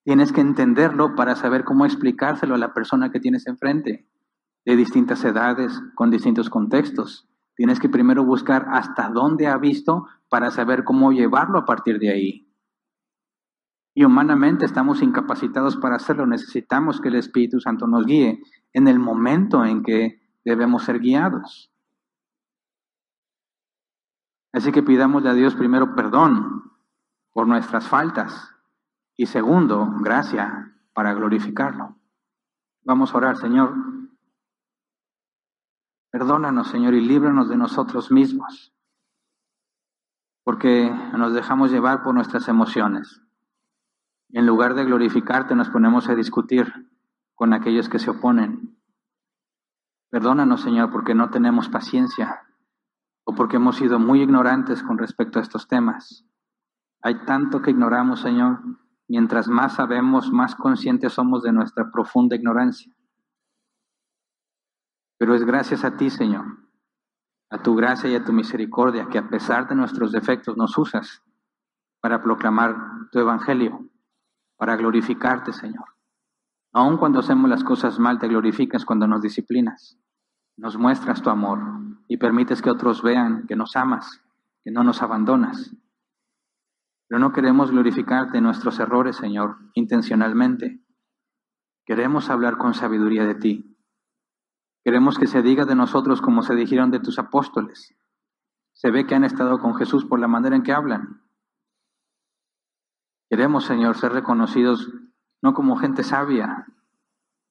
A: Tienes que entenderlo para saber cómo explicárselo a la persona que tienes enfrente, de distintas edades, con distintos contextos. Tienes que primero buscar hasta dónde ha visto para saber cómo llevarlo a partir de ahí. Y humanamente estamos incapacitados para hacerlo. Necesitamos que el Espíritu Santo nos guíe en el momento en que debemos ser guiados. Así que pidamos a Dios primero perdón por nuestras faltas y segundo, gracia para glorificarlo. Vamos a orar, Señor. Perdónanos, Señor, y líbranos de nosotros mismos, porque nos dejamos llevar por nuestras emociones. En lugar de glorificarte, nos ponemos a discutir con aquellos que se oponen. Perdónanos, Señor, porque no tenemos paciencia o porque hemos sido muy ignorantes con respecto a estos temas. Hay tanto que ignoramos, Señor. Mientras más sabemos, más conscientes somos de nuestra profunda ignorancia. Pero es gracias a ti, Señor, a tu gracia y a tu misericordia, que a pesar de nuestros defectos nos usas para proclamar tu evangelio para glorificarte, Señor. Aun cuando hacemos las cosas mal, te glorificas cuando nos disciplinas. Nos muestras tu amor y permites que otros vean que nos amas, que no nos abandonas. Pero no queremos glorificarte en nuestros errores, Señor, intencionalmente. Queremos hablar con sabiduría de ti. Queremos que se diga de nosotros como se dijeron de tus apóstoles. Se ve que han estado con Jesús por la manera en que hablan. Queremos, Señor, ser reconocidos no como gente sabia,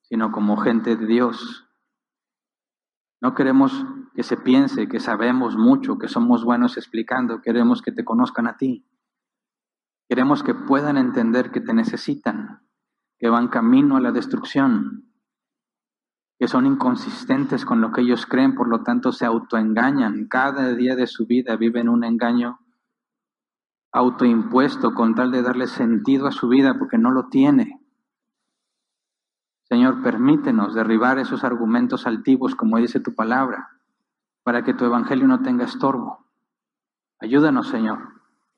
A: sino como gente de Dios. No queremos que se piense que sabemos mucho, que somos buenos explicando, queremos que te conozcan a ti. Queremos que puedan entender que te necesitan, que van camino a la destrucción, que son inconsistentes con lo que ellos creen, por lo tanto se autoengañan. Cada día de su vida viven un engaño autoimpuesto con tal de darle sentido a su vida porque no lo tiene. Señor, permítenos derribar esos argumentos altivos como dice tu palabra, para que tu evangelio no tenga estorbo. Ayúdanos, Señor,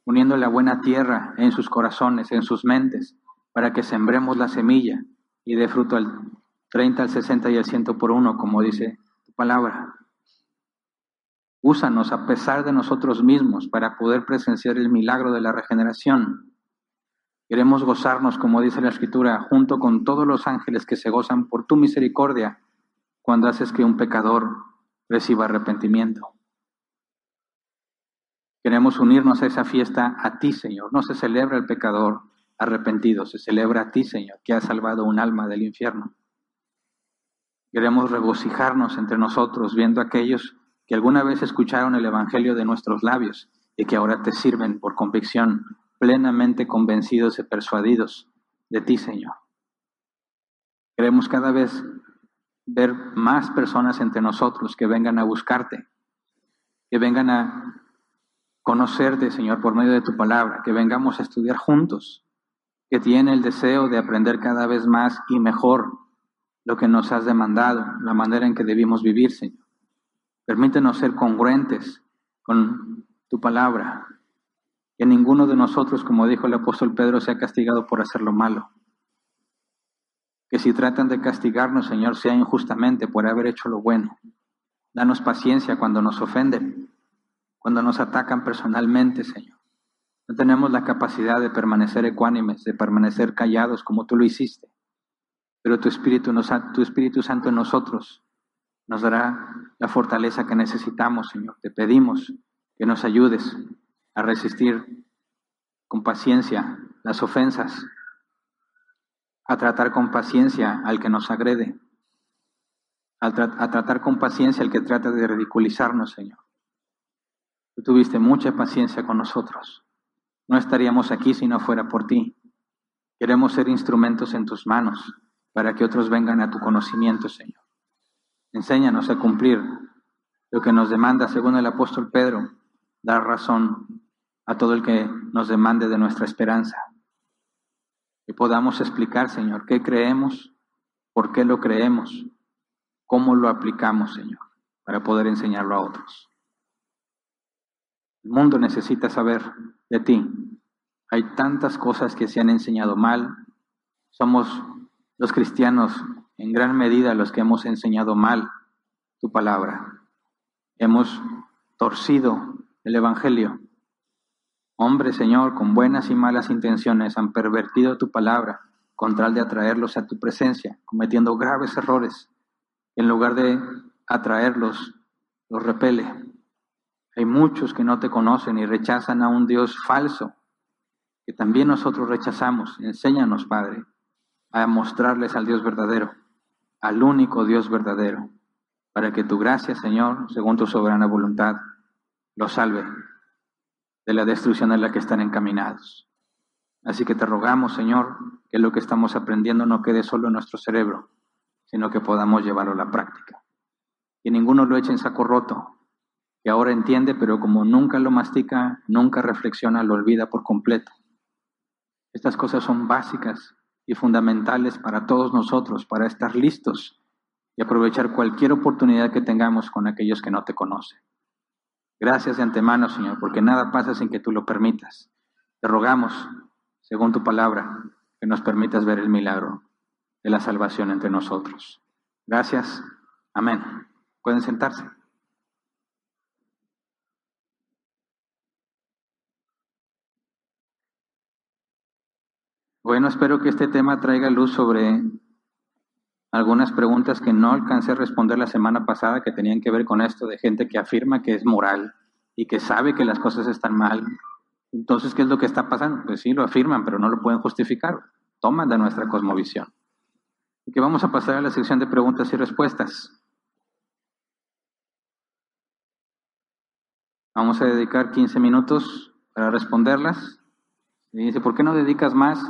A: uniendo la buena tierra en sus corazones, en sus mentes, para que sembremos la semilla y dé fruto al 30, al 60 y al 100 por uno, como dice tu palabra. Úsanos a pesar de nosotros mismos para poder presenciar el milagro de la regeneración. Queremos gozarnos, como dice la Escritura, junto con todos los ángeles que se gozan por tu misericordia cuando haces que un pecador reciba arrepentimiento. Queremos unirnos a esa fiesta a ti, Señor. No se celebra el pecador arrepentido, se celebra a ti, Señor, que has salvado un alma del infierno. Queremos regocijarnos entre nosotros viendo a aquellos que alguna vez escucharon el Evangelio de nuestros labios y que ahora te sirven por convicción, plenamente convencidos y persuadidos de ti, Señor. Queremos cada vez ver más personas entre nosotros que vengan a buscarte, que vengan a conocerte, Señor, por medio de tu palabra, que vengamos a estudiar juntos, que tienen el deseo de aprender cada vez más y mejor lo que nos has demandado, la manera en que debimos vivir, Señor. Permítenos ser congruentes con tu palabra. Que ninguno de nosotros, como dijo el apóstol Pedro, sea castigado por hacer lo malo. Que si tratan de castigarnos, Señor, sea injustamente por haber hecho lo bueno. Danos paciencia cuando nos ofenden, cuando nos atacan personalmente, Señor. No tenemos la capacidad de permanecer ecuánimes, de permanecer callados como tú lo hiciste. Pero tu Espíritu, nos, tu Espíritu Santo en nosotros nos dará la fortaleza que necesitamos, Señor. Te pedimos que nos ayudes a resistir con paciencia las ofensas, a tratar con paciencia al que nos agrede, a, tratar con paciencia al que trata de ridiculizarnos, Señor. Tú tuviste mucha paciencia con nosotros. No estaríamos aquí si no fuera por ti. Queremos ser instrumentos en tus manos para que otros vengan a tu conocimiento, Señor. Enséñanos a cumplir lo que nos demanda, según el apóstol Pedro, dar razón a todo el que nos demande de nuestra esperanza. Que podamos explicar, Señor, qué creemos, por qué lo creemos, cómo lo aplicamos, Señor, para poder enseñarlo a otros. El mundo necesita saber de ti. Hay tantas cosas que se han enseñado mal. Somos los cristianos en gran medida los que hemos enseñado mal tu palabra. Hemos torcido el Evangelio. Hombres, Señor, con buenas y malas intenciones han pervertido tu palabra con tal de atraerlos a tu presencia, cometiendo graves errores. En lugar de atraerlos, los repele. Hay muchos que no te conocen y rechazan a un Dios falso, que también nosotros rechazamos. Enséñanos, Padre, a mostrarles al Dios verdadero, al único Dios verdadero, para que tu gracia, Señor, según tu soberana voluntad, los salve de la destrucción en la que están encaminados. Así que te rogamos, Señor, que lo que estamos aprendiendo no quede solo en nuestro cerebro, sino que podamos llevarlo a la práctica. Que ninguno lo eche en saco roto, que ahora entiende, pero como nunca lo mastica, nunca reflexiona, lo olvida por completo. Estas cosas son básicas y fundamentales para todos nosotros, para estar listos y aprovechar cualquier oportunidad que tengamos con aquellos que no te conocen. Gracias de antemano, Señor, porque nada pasa sin que tú lo permitas. Te rogamos, según tu palabra, que nos permitas ver el milagro de la salvación entre nosotros. Gracias. Amén. Pueden sentarse. Bueno, espero que este tema traiga luz sobre algunas preguntas que no alcancé a responder la semana pasada que tenían que ver con esto de gente que afirma que es moral y que sabe que las cosas están mal. Entonces, ¿qué es lo que está pasando? Pues sí, lo afirman, pero no lo pueden justificar. Toman de nuestra cosmovisión. Y que vamos a pasar a la sección de preguntas y respuestas. Vamos a dedicar 15 minutos para responderlas. Y dice, ¿por qué no dedicas más?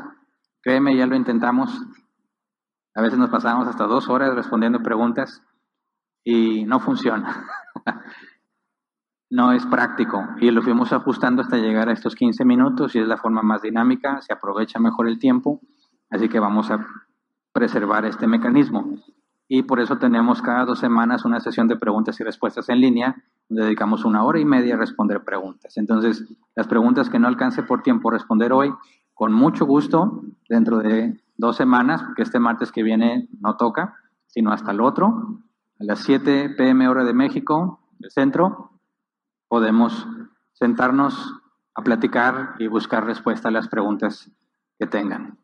A: Créeme, ya lo intentamos. A veces nos pasamos hasta dos horas respondiendo preguntas y no funciona. no es práctico. Y lo fuimos ajustando hasta llegar a estos 15 minutos y es la forma más dinámica, se aprovecha mejor el tiempo. Así que vamos a preservar este mecanismo. Y por eso tenemos cada dos semanas una sesión de preguntas y respuestas en línea, donde dedicamos una hora y media a responder preguntas. Entonces, las preguntas que no alcance por tiempo responder hoy, con mucho gusto dentro de dos semanas, porque este martes que viene no toca, sino hasta el otro, a las 7 pm hora de México, del centro, podemos sentarnos a platicar y buscar respuesta a las preguntas que tengan.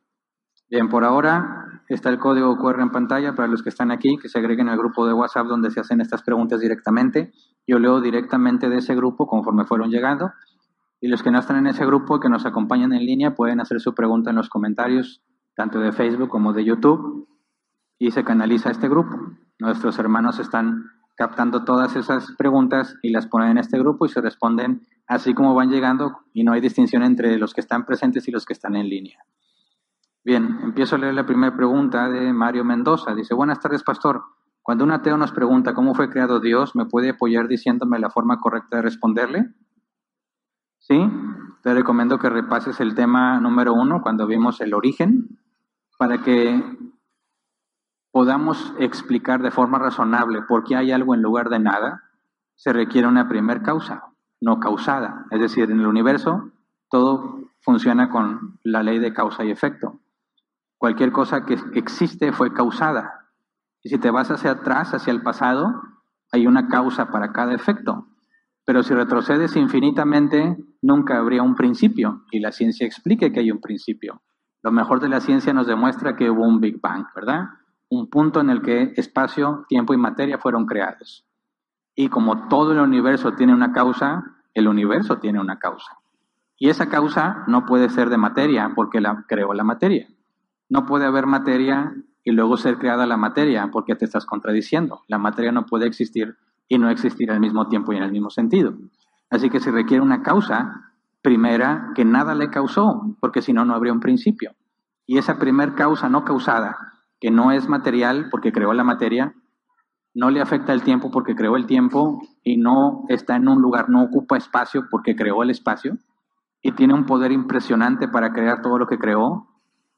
A: Bien, por ahora está el código QR en pantalla para los que están aquí, que se agreguen al grupo de WhatsApp donde se hacen estas preguntas directamente. Yo leo directamente de ese grupo conforme fueron llegando y los que no están en ese grupo, que nos acompañan en línea, pueden hacer su pregunta en los comentarios, tanto de Facebook como de YouTube, y se canaliza este grupo. Nuestros hermanos están captando todas esas preguntas y las ponen en este grupo y se responden así como van llegando y no hay distinción entre los que están presentes y los que están en línea. Bien, empiezo a leer la primera pregunta de Mario Mendoza. Dice, buenas tardes, pastor. Cuando un ateo nos pregunta cómo fue creado Dios, ¿me puede apoyar diciéndome la forma correcta de responderle? ¿sí? Te recomiendo que repases el tema número uno cuando vimos el origen, para que podamos explicar de forma razonable por qué hay algo en lugar de nada, se requiere una primer causa, no causada. Es decir, en el universo todo funciona con la ley de causa y efecto. Cualquier cosa que existe fue causada. Y si te vas hacia atrás, hacia el pasado, hay una causa para cada efecto. Pero si retrocedes infinitamente, nunca habría un principio, y la ciencia explica que hay un principio. Lo mejor de la ciencia nos demuestra que hubo un Big Bang, ¿verdad? Un punto en el que espacio, tiempo y materia fueron creados. Y como todo el universo tiene una causa, el universo tiene una causa. Y esa causa no puede ser de materia porque la creó la materia. No puede haber materia y luego ser creada la materia porque te estás contradiciendo. La materia no puede existir y no existir al mismo tiempo y en el mismo sentido. Así que se requiere una causa primera que nada le causó, porque si no, no habría un principio. Y esa primer causa no causada, que no es material porque creó la materia, no le afecta el tiempo porque creó el tiempo y no está en un lugar, no ocupa espacio porque creó el espacio y tiene un poder impresionante para crear todo lo que creó.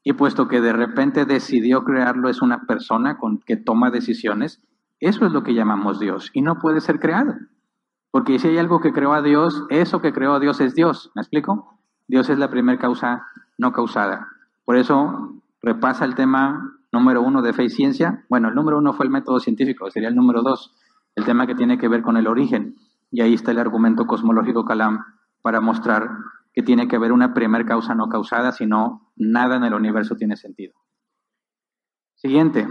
A: Y puesto que de repente decidió crearlo es una persona con que toma decisiones, eso es lo que llamamos Dios y no puede ser creado. Porque si hay algo que creó a Dios, eso que creó a Dios es Dios. ¿Me explico? Dios es la primera causa no causada. Por eso repasa el tema número uno de fe y ciencia. Bueno, el número uno fue el método científico, sería el número dos, el tema que tiene que ver con el origen. Y ahí está el argumento cosmológico Calam para mostrar que tiene que haber una primera causa no causada, sino nada en el universo tiene sentido. Siguiente,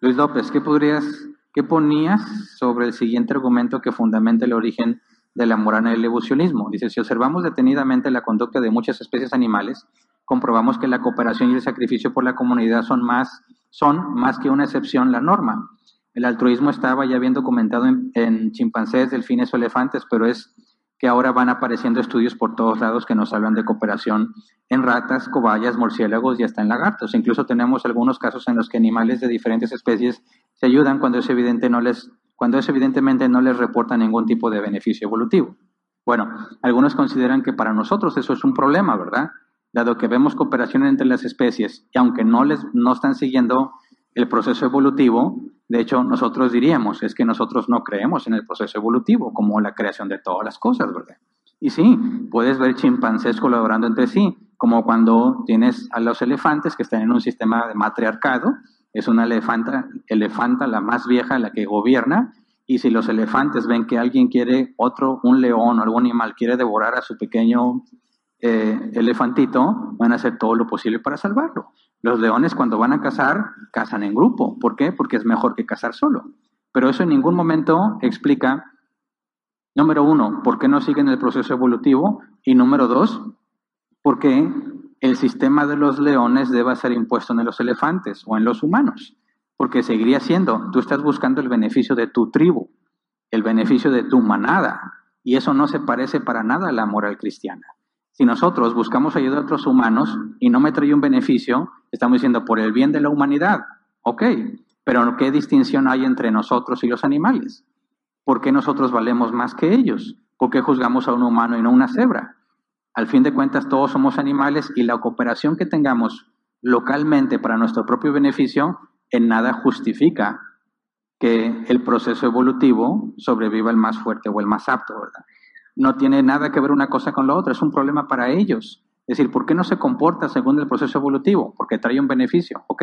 A: Luis López, ¿qué podrías, qué ponías sobre el siguiente argumento que fundamenta el origen de la moral en el evolucionismo? Dice, si observamos detenidamente la conducta de muchas especies animales, comprobamos que la cooperación y el sacrificio por la comunidad son más, son más que una excepción la norma. El altruismo estaba ya bien documentado en, en chimpancés, delfines o elefantes, pero es que ahora van apareciendo estudios por todos lados que nos hablan de cooperación en ratas, cobayas, murciélagos y hasta en lagartos. Incluso tenemos algunos casos en los que animales de diferentes especies se ayudan cuando es evidente no les cuando es evidentemente no les reporta ningún tipo de beneficio evolutivo. Bueno, algunos consideran que para nosotros eso es un problema, ¿verdad? Dado que vemos cooperación entre las especies y aunque no les no están siguiendo el proceso evolutivo, de hecho, nosotros diríamos, es que nosotros no creemos en el proceso evolutivo como la creación de todas las cosas, ¿verdad? Y sí, puedes ver chimpancés colaborando entre sí, como cuando tienes a los elefantes que están en un sistema de matriarcado, es una elefanta, elefanta la más vieja, la que gobierna, y si los elefantes ven que alguien quiere, otro, un león o algún animal quiere devorar a su pequeño eh, elefantito, van a hacer todo lo posible para salvarlo. Los leones cuando van a cazar, cazan en grupo. ¿Por qué? Porque es mejor que cazar solo. Pero eso en ningún momento explica, número uno, por qué no siguen el proceso evolutivo y número dos, por qué el sistema de los leones debe ser impuesto en los elefantes o en los humanos. Porque seguiría siendo, tú estás buscando el beneficio de tu tribu, el beneficio de tu manada, y eso no se parece para nada a la moral cristiana. Si nosotros buscamos ayudar a otros humanos y no me trae un beneficio, estamos diciendo por el bien de la humanidad. Ok, pero ¿qué distinción hay entre nosotros y los animales? ¿Por qué nosotros valemos más que ellos? ¿Por qué juzgamos a un humano y no a una cebra? Al fin de cuentas, todos somos animales y la cooperación que tengamos localmente para nuestro propio beneficio en nada justifica que el proceso evolutivo sobreviva el más fuerte o el más apto, ¿verdad? No tiene nada que ver una cosa con la otra, es un problema para ellos. Es decir, ¿por qué no se comporta según el proceso evolutivo? Porque trae un beneficio, ok,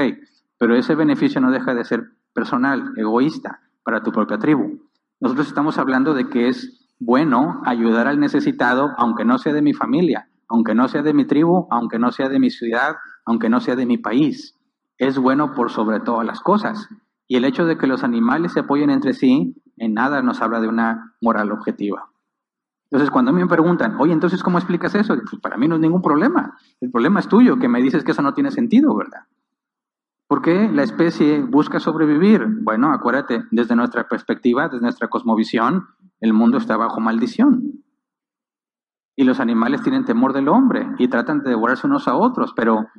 A: pero ese beneficio no deja de ser personal, egoísta, para tu propia tribu. Nosotros estamos hablando de que es bueno ayudar al necesitado, aunque no sea de mi familia, aunque no sea de mi tribu, aunque no sea de mi ciudad, aunque no sea de mi país. Es bueno por sobre todas las cosas. Y el hecho de que los animales se apoyen entre sí, en nada nos habla de una moral objetiva. Entonces, cuando a mí me preguntan, oye, entonces, ¿cómo explicas eso? Pues para mí no es ningún problema. El problema es tuyo, que me dices que eso no tiene sentido, ¿verdad? ¿Por qué la especie busca sobrevivir? Bueno, acuérdate, desde nuestra perspectiva, desde nuestra cosmovisión, el mundo está bajo maldición. Y los animales tienen temor del hombre y tratan de devorarse unos a otros, pero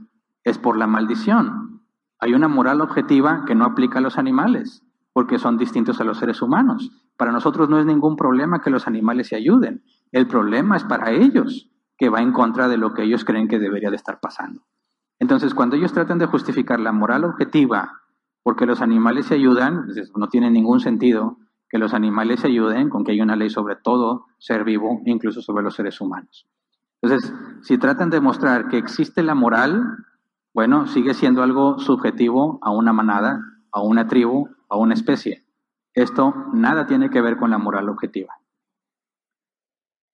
A: es por la maldición. Hay una moral objetiva que no aplica a los animales, porque son distintos a los seres humanos. Para nosotros no es ningún problema que los animales se ayuden. El problema es para ellos, que va en contra de lo que ellos creen que debería de estar pasando. Entonces, cuando ellos tratan de justificar la moral objetiva porque los animales se ayudan, pues no tiene ningún sentido que los animales se ayuden con que hay una ley sobre todo ser vivo, incluso sobre los seres humanos. Entonces, si tratan de mostrar que existe la moral, bueno, sigue siendo algo subjetivo a una manada, a una tribu, a una especie. Esto nada tiene que ver con la moral objetiva.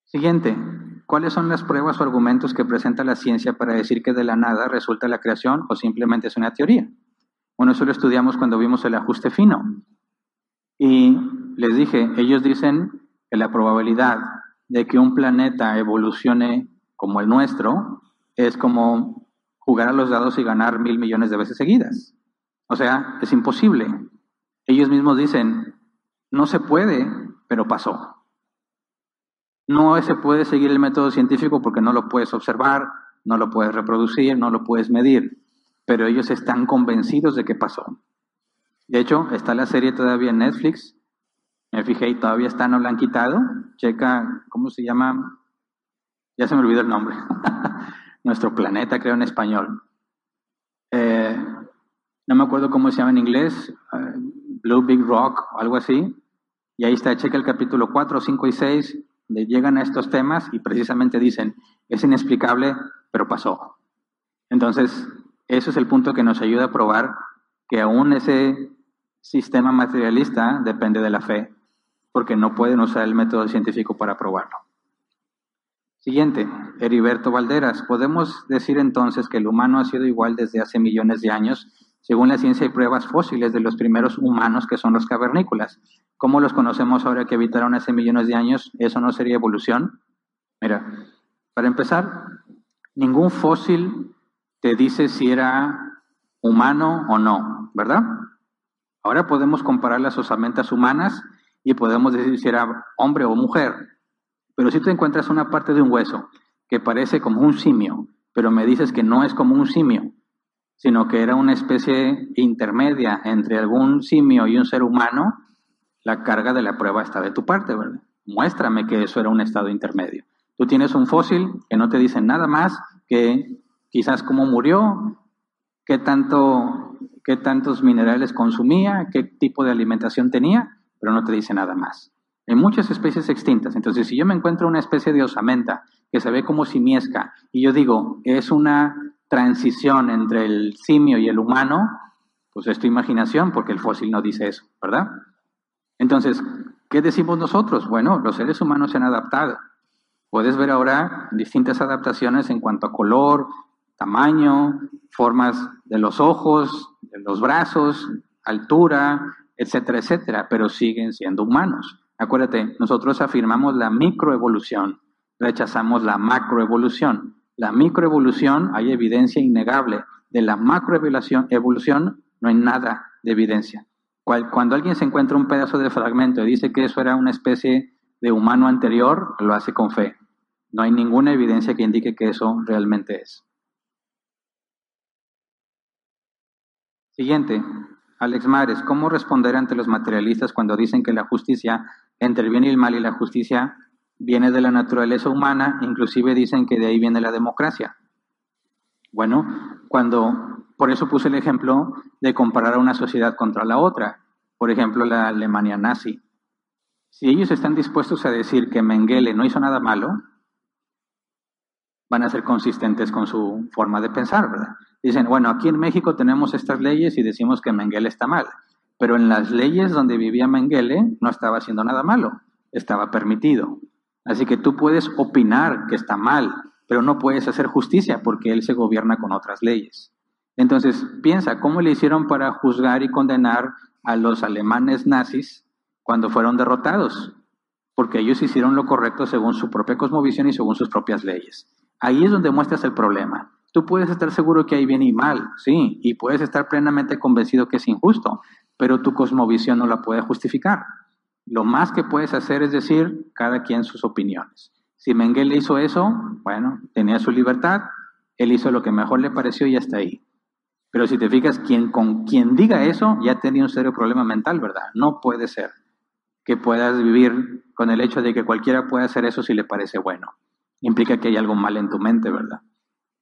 A: Siguiente, ¿cuáles son las pruebas o argumentos que presenta la ciencia para decir que de la nada resulta la creación o simplemente es una teoría? Bueno, eso lo estudiamos cuando vimos el ajuste fino. Y les dije, ellos dicen que la probabilidad de que un planeta evolucione como el nuestro es como jugar a los dados y ganar mil millones de veces seguidas. O sea, es imposible. Ellos mismos dicen, no se puede, pero pasó. No se puede seguir el método científico porque no lo puedes observar, no lo puedes reproducir, no lo puedes medir, pero ellos están convencidos de que pasó. De hecho, está la serie todavía en Netflix, me fijé y todavía está, no la han quitado. Checa, ¿cómo se llama? Ya se me olvidó el nombre. Nuestro planeta, creo en español. Eh, no me acuerdo cómo se llama en inglés, eh, Blue Big Rock algo así. Y ahí está, checa el capítulo 4, 5 y 6, donde llegan a estos temas y precisamente dicen, es inexplicable, pero pasó. Entonces, eso es el punto que nos ayuda a probar que aún ese sistema materialista depende de la fe porque no pueden usar el método científico para probarlo. Siguiente, Heriberto Valderas. ¿Podemos decir entonces que el humano ha sido igual desde hace millones de años? Según la ciencia hay pruebas fósiles de los primeros humanos que son los cavernícolas. ¿Cómo los conocemos ahora que habitaron hace millones de años? ¿Eso no sería evolución? Mira, para empezar, ningún fósil te dice si era humano o no, ¿verdad? Ahora podemos comparar las osamentas humanas y podemos decir si era hombre o mujer. Pero si tú encuentras una parte de un hueso que parece como un simio, pero me dices que no es como un simio, sino que era una especie intermedia entre algún simio y un ser humano, la carga de la prueba está de tu parte, ¿verdad? Muéstrame que eso era un estado intermedio. Tú tienes un fósil que no te dice nada más que quizás cómo murió, qué, tanto, qué tantos minerales consumía, qué tipo de alimentación tenía, pero no te dice nada más. Hay muchas especies extintas, entonces si yo me encuentro una especie de osamenta que se ve como simiesca y yo digo, es una transición entre el simio y el humano, pues es tu imaginación porque el fósil no dice eso, ¿verdad? Entonces, ¿qué decimos nosotros? Bueno, los seres humanos se han adaptado. Puedes ver ahora distintas adaptaciones en cuanto a color, tamaño, formas de los ojos, de los brazos, altura, etcétera, etcétera, pero siguen siendo humanos. Acuérdate, nosotros afirmamos la microevolución, rechazamos la macroevolución. La microevolución hay evidencia innegable. De la macroevolución evolución, no hay nada de evidencia. Cuando alguien se encuentra un pedazo de fragmento y dice que eso era una especie de humano anterior, lo hace con fe. No hay ninguna evidencia que indique que eso realmente es. Siguiente, Alex Mares, ¿cómo responder ante los materialistas cuando dicen que la justicia entre el bien y el mal y la justicia viene de la naturaleza humana, inclusive dicen que de ahí viene la democracia? Bueno, cuando por eso puse el ejemplo de comparar a una sociedad contra la otra, por ejemplo la Alemania nazi. Si ellos están dispuestos a decir que Mengele no hizo nada malo, van a ser consistentes con su forma de pensar, ¿verdad? Dicen, bueno, aquí en México tenemos estas leyes y decimos que Mengele está mal, pero en las leyes donde vivía Mengele no estaba haciendo nada malo, estaba permitido. Así que tú puedes opinar que está mal, pero no puedes hacer justicia porque él se gobierna con otras leyes. Entonces, piensa, ¿cómo le hicieron para juzgar y condenar a los alemanes nazis cuando fueron derrotados? Porque ellos hicieron lo correcto según su propia cosmovisión y según sus propias leyes. Ahí es donde muestras el problema. Tú puedes estar seguro que hay bien y mal, sí, y puedes estar plenamente convencido que es injusto, pero tu cosmovisión no la puede justificar. Lo más que puedes hacer es decir cada quien sus opiniones. Si Mengele hizo eso, bueno, tenía su libertad, él hizo lo que mejor le pareció y hasta ahí. Pero si te fijas, quien, con quien diga eso ya tenía un serio problema mental, ¿verdad? No puede ser que puedas vivir con el hecho de que cualquiera pueda hacer eso si le parece bueno implica que hay algo mal en tu mente, ¿verdad?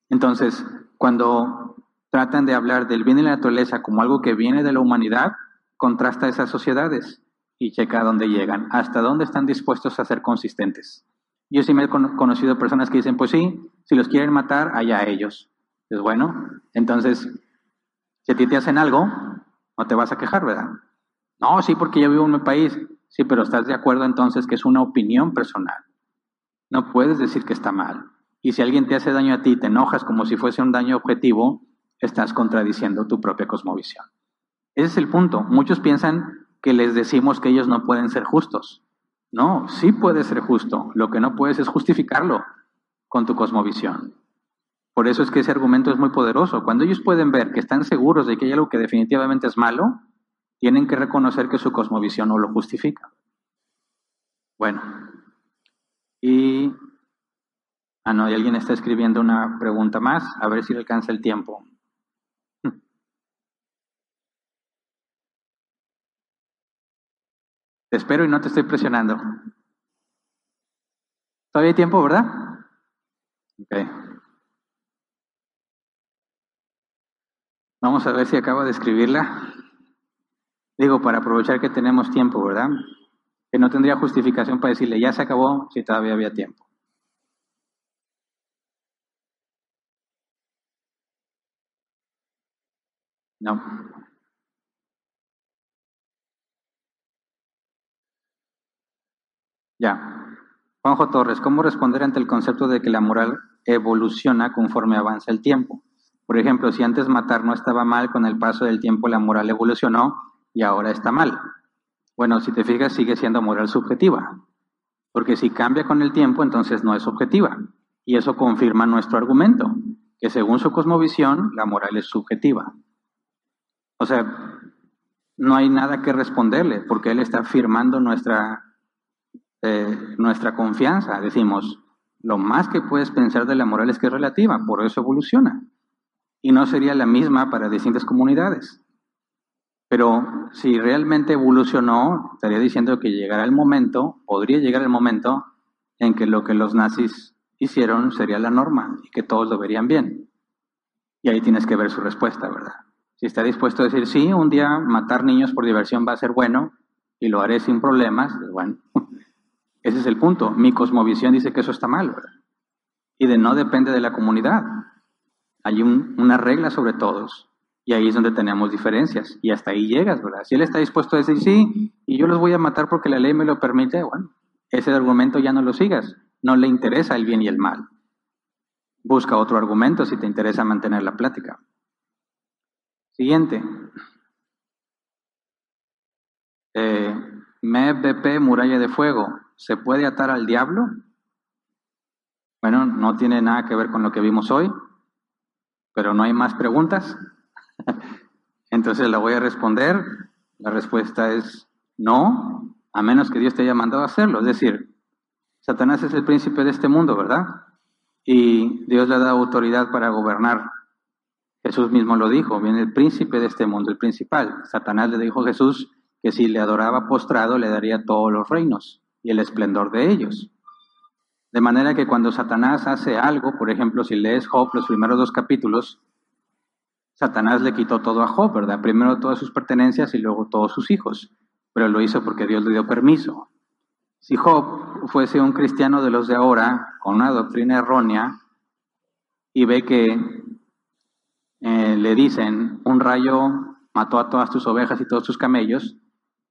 A: Entonces, cuando tratan de hablar del bien y la naturaleza como algo que viene de la humanidad, contrasta esas sociedades y checa dónde llegan, hasta dónde están dispuestos a ser consistentes. Yo sí me he conocido personas que dicen, pues sí, si los quieren matar, allá ellos. Es bueno, entonces, si a ti te hacen algo, no te vas a quejar, ¿verdad? No, sí, porque yo vivo en mi país. Sí, pero estás de acuerdo entonces que es una opinión personal. No puedes decir que está mal. Y si alguien te hace daño a ti y te enojas como si fuese un daño objetivo, estás contradiciendo tu propia cosmovisión. Ese es el punto. Muchos piensan que les decimos que ellos no pueden ser justos. No, sí puedes ser justo. Lo que no puedes es justificarlo con tu cosmovisión. Por eso es que ese argumento es muy poderoso. Cuando ellos pueden ver que están seguros de que hay algo que definitivamente es malo, tienen que reconocer que su cosmovisión no lo justifica. Bueno, y... Ah, no, y alguien está escribiendo una pregunta más, a ver si le alcanza el tiempo. Te espero y no te estoy presionando. Todavía hay tiempo, ¿verdad? Ok. Vamos a ver si acabo de escribirla. Digo, para aprovechar que tenemos tiempo, ¿verdad? Que no tendría justificación para decirle, ya se acabó si todavía había tiempo. No. Ya. Juanjo Torres, ¿cómo responder ante el concepto de que la moral evoluciona conforme avanza el tiempo? Por ejemplo, si antes matar no estaba mal, con el paso del tiempo la moral evolucionó y ahora está mal. Bueno, si te fijas, sigue siendo moral subjetiva. Porque si cambia con el tiempo, entonces no es objetiva. Y eso confirma nuestro argumento, que según su cosmovisión, la moral es subjetiva. O sea, no hay nada que responderle, porque él está afirmando nuestra eh, nuestra confianza. Decimos, lo más que puedes pensar de la moral es que es relativa, por eso evoluciona. Y no sería la misma para distintas comunidades. Pero si realmente evolucionó, estaría diciendo que llegará el momento, podría llegar el momento en que lo que los nazis hicieron sería la norma y que todos lo verían bien. Y ahí tienes que ver su respuesta, ¿verdad? Si está dispuesto a decir, sí, un día matar niños por diversión va a ser bueno y lo haré sin problemas, pues bueno, ese es el punto. Mi cosmovisión dice que eso está mal, ¿verdad? Y de no depende de la comunidad. Hay una regla sobre todos. Y ahí es donde tenemos diferencias. Y hasta ahí llegas, ¿verdad? Si él está dispuesto a decir sí, y yo los voy a matar porque la ley me lo permite, bueno, ese argumento ya no lo sigas. No le interesa el bien y el mal. Busca otro argumento si te interesa mantener la plática. Siguiente. Eh, MEBP, muralla de fuego. ¿Se puede atar al diablo? Bueno, no tiene nada que ver con lo que vimos hoy, pero no hay más preguntas. Entonces la voy a responder. La respuesta es no, a menos que Dios te haya mandado a hacerlo. Es decir, Satanás es el príncipe de este mundo, ¿verdad? Y Dios le da autoridad para gobernar. Jesús mismo lo dijo, viene el príncipe de este mundo, el principal. Satanás le dijo a Jesús que si le adoraba postrado le daría todos los reinos y el esplendor de ellos. De manera que cuando Satanás hace algo, por ejemplo, si lees Job los primeros dos capítulos, Satanás le quitó todo a Job, ¿verdad? Primero todas sus pertenencias y luego todos sus hijos, pero lo hizo porque Dios le dio permiso. Si Job fuese un cristiano de los de ahora, con una doctrina errónea, y ve que eh, le dicen, un rayo mató a todas tus ovejas y todos tus camellos,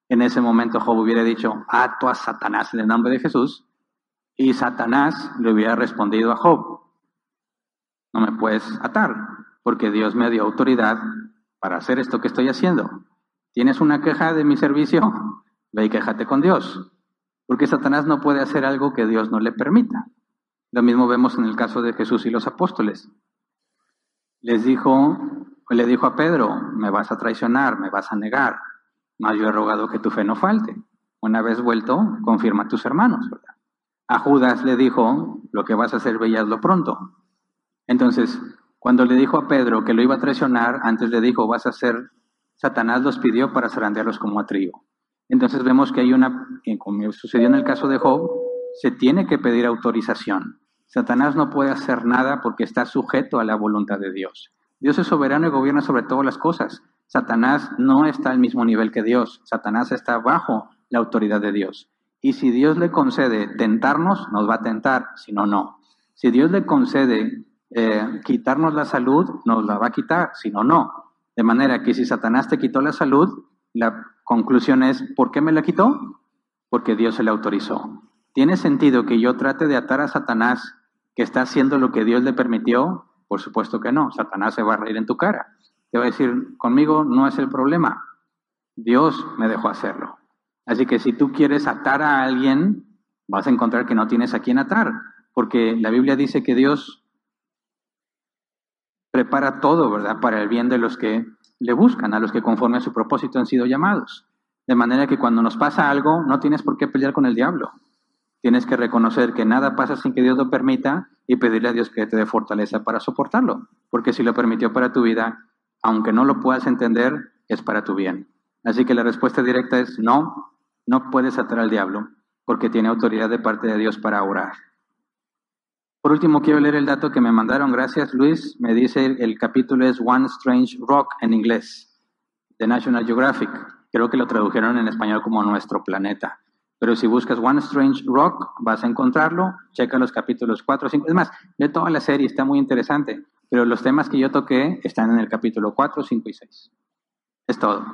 A: en ese momento Job hubiera dicho, ato a Satanás en el nombre de Jesús, y Satanás le hubiera respondido a Job, no me puedes atar, porque Dios me dio autoridad para hacer esto que estoy haciendo. ¿Tienes una queja de mi servicio? Ve y quéjate con Dios, porque Satanás no puede hacer algo que Dios no le permita. Lo mismo vemos en el caso de Jesús y los apóstoles. Les dijo, le dijo a Pedro, me vas a traicionar, me vas a negar. Mas yo he rogado que tu fe no falte. Una vez vuelto, confirma a tus hermanos. A Judas le dijo, lo que vas a hacer, veíaslo pronto. Entonces, cuando le dijo a Pedro que lo iba a traicionar, antes le dijo, vas a hacer, Satanás los pidió para zarandearlos como a trigo. Entonces vemos que hay una, como sucedió en el caso de Job, se tiene que pedir autorización. Satanás no puede hacer nada porque está sujeto a la voluntad de Dios. Dios es soberano y gobierna sobre todas las cosas. Satanás no está al mismo nivel que Dios. Satanás está bajo la autoridad de Dios. Y si Dios le concede tentarnos, nos va a tentar, si no, no. Si Dios le concede eh, quitarnos la salud, nos la va a quitar, si no, no. De manera que si Satanás te quitó la salud, la conclusión es, ¿por qué me la quitó? Porque Dios se la autorizó. ¿tiene sentido que yo trate de atar a Satanás que está haciendo lo que Dios le permitió? Por supuesto que no. Satanás se va a reír en tu cara. Te va a decir, conmigo no es el problema. Dios me dejó hacerlo. Así que si tú quieres atar a alguien, vas a encontrar que no tienes a quien atar, porque la Biblia dice que Dios prepara todo, ¿verdad?, para el bien de los que le buscan, a los que conforme a su propósito han sido llamados. De manera que cuando nos pasa algo, no tienes por qué pelear con el diablo. Tienes que reconocer que nada pasa sin que Dios lo permita y pedirle a Dios que te dé fortaleza para soportarlo. Porque si lo permitió para tu vida, aunque no lo puedas entender, es para tu bien. Así que la respuesta directa es no, no puedes atar al diablo, porque tiene autoridad de parte de Dios para orar. Por último, quiero leer el dato que me mandaron. Gracias, Luis. Me dice el capítulo es One Strange Rock en inglés, de National Geographic. Creo que lo tradujeron en español como Nuestro Planeta. Pero si buscas One Strange Rock, vas a encontrarlo. Checa los capítulos 4, 5. Es más, de toda la serie, está muy interesante. Pero los temas que yo toqué están en el capítulo 4, 5 y 6. Es todo.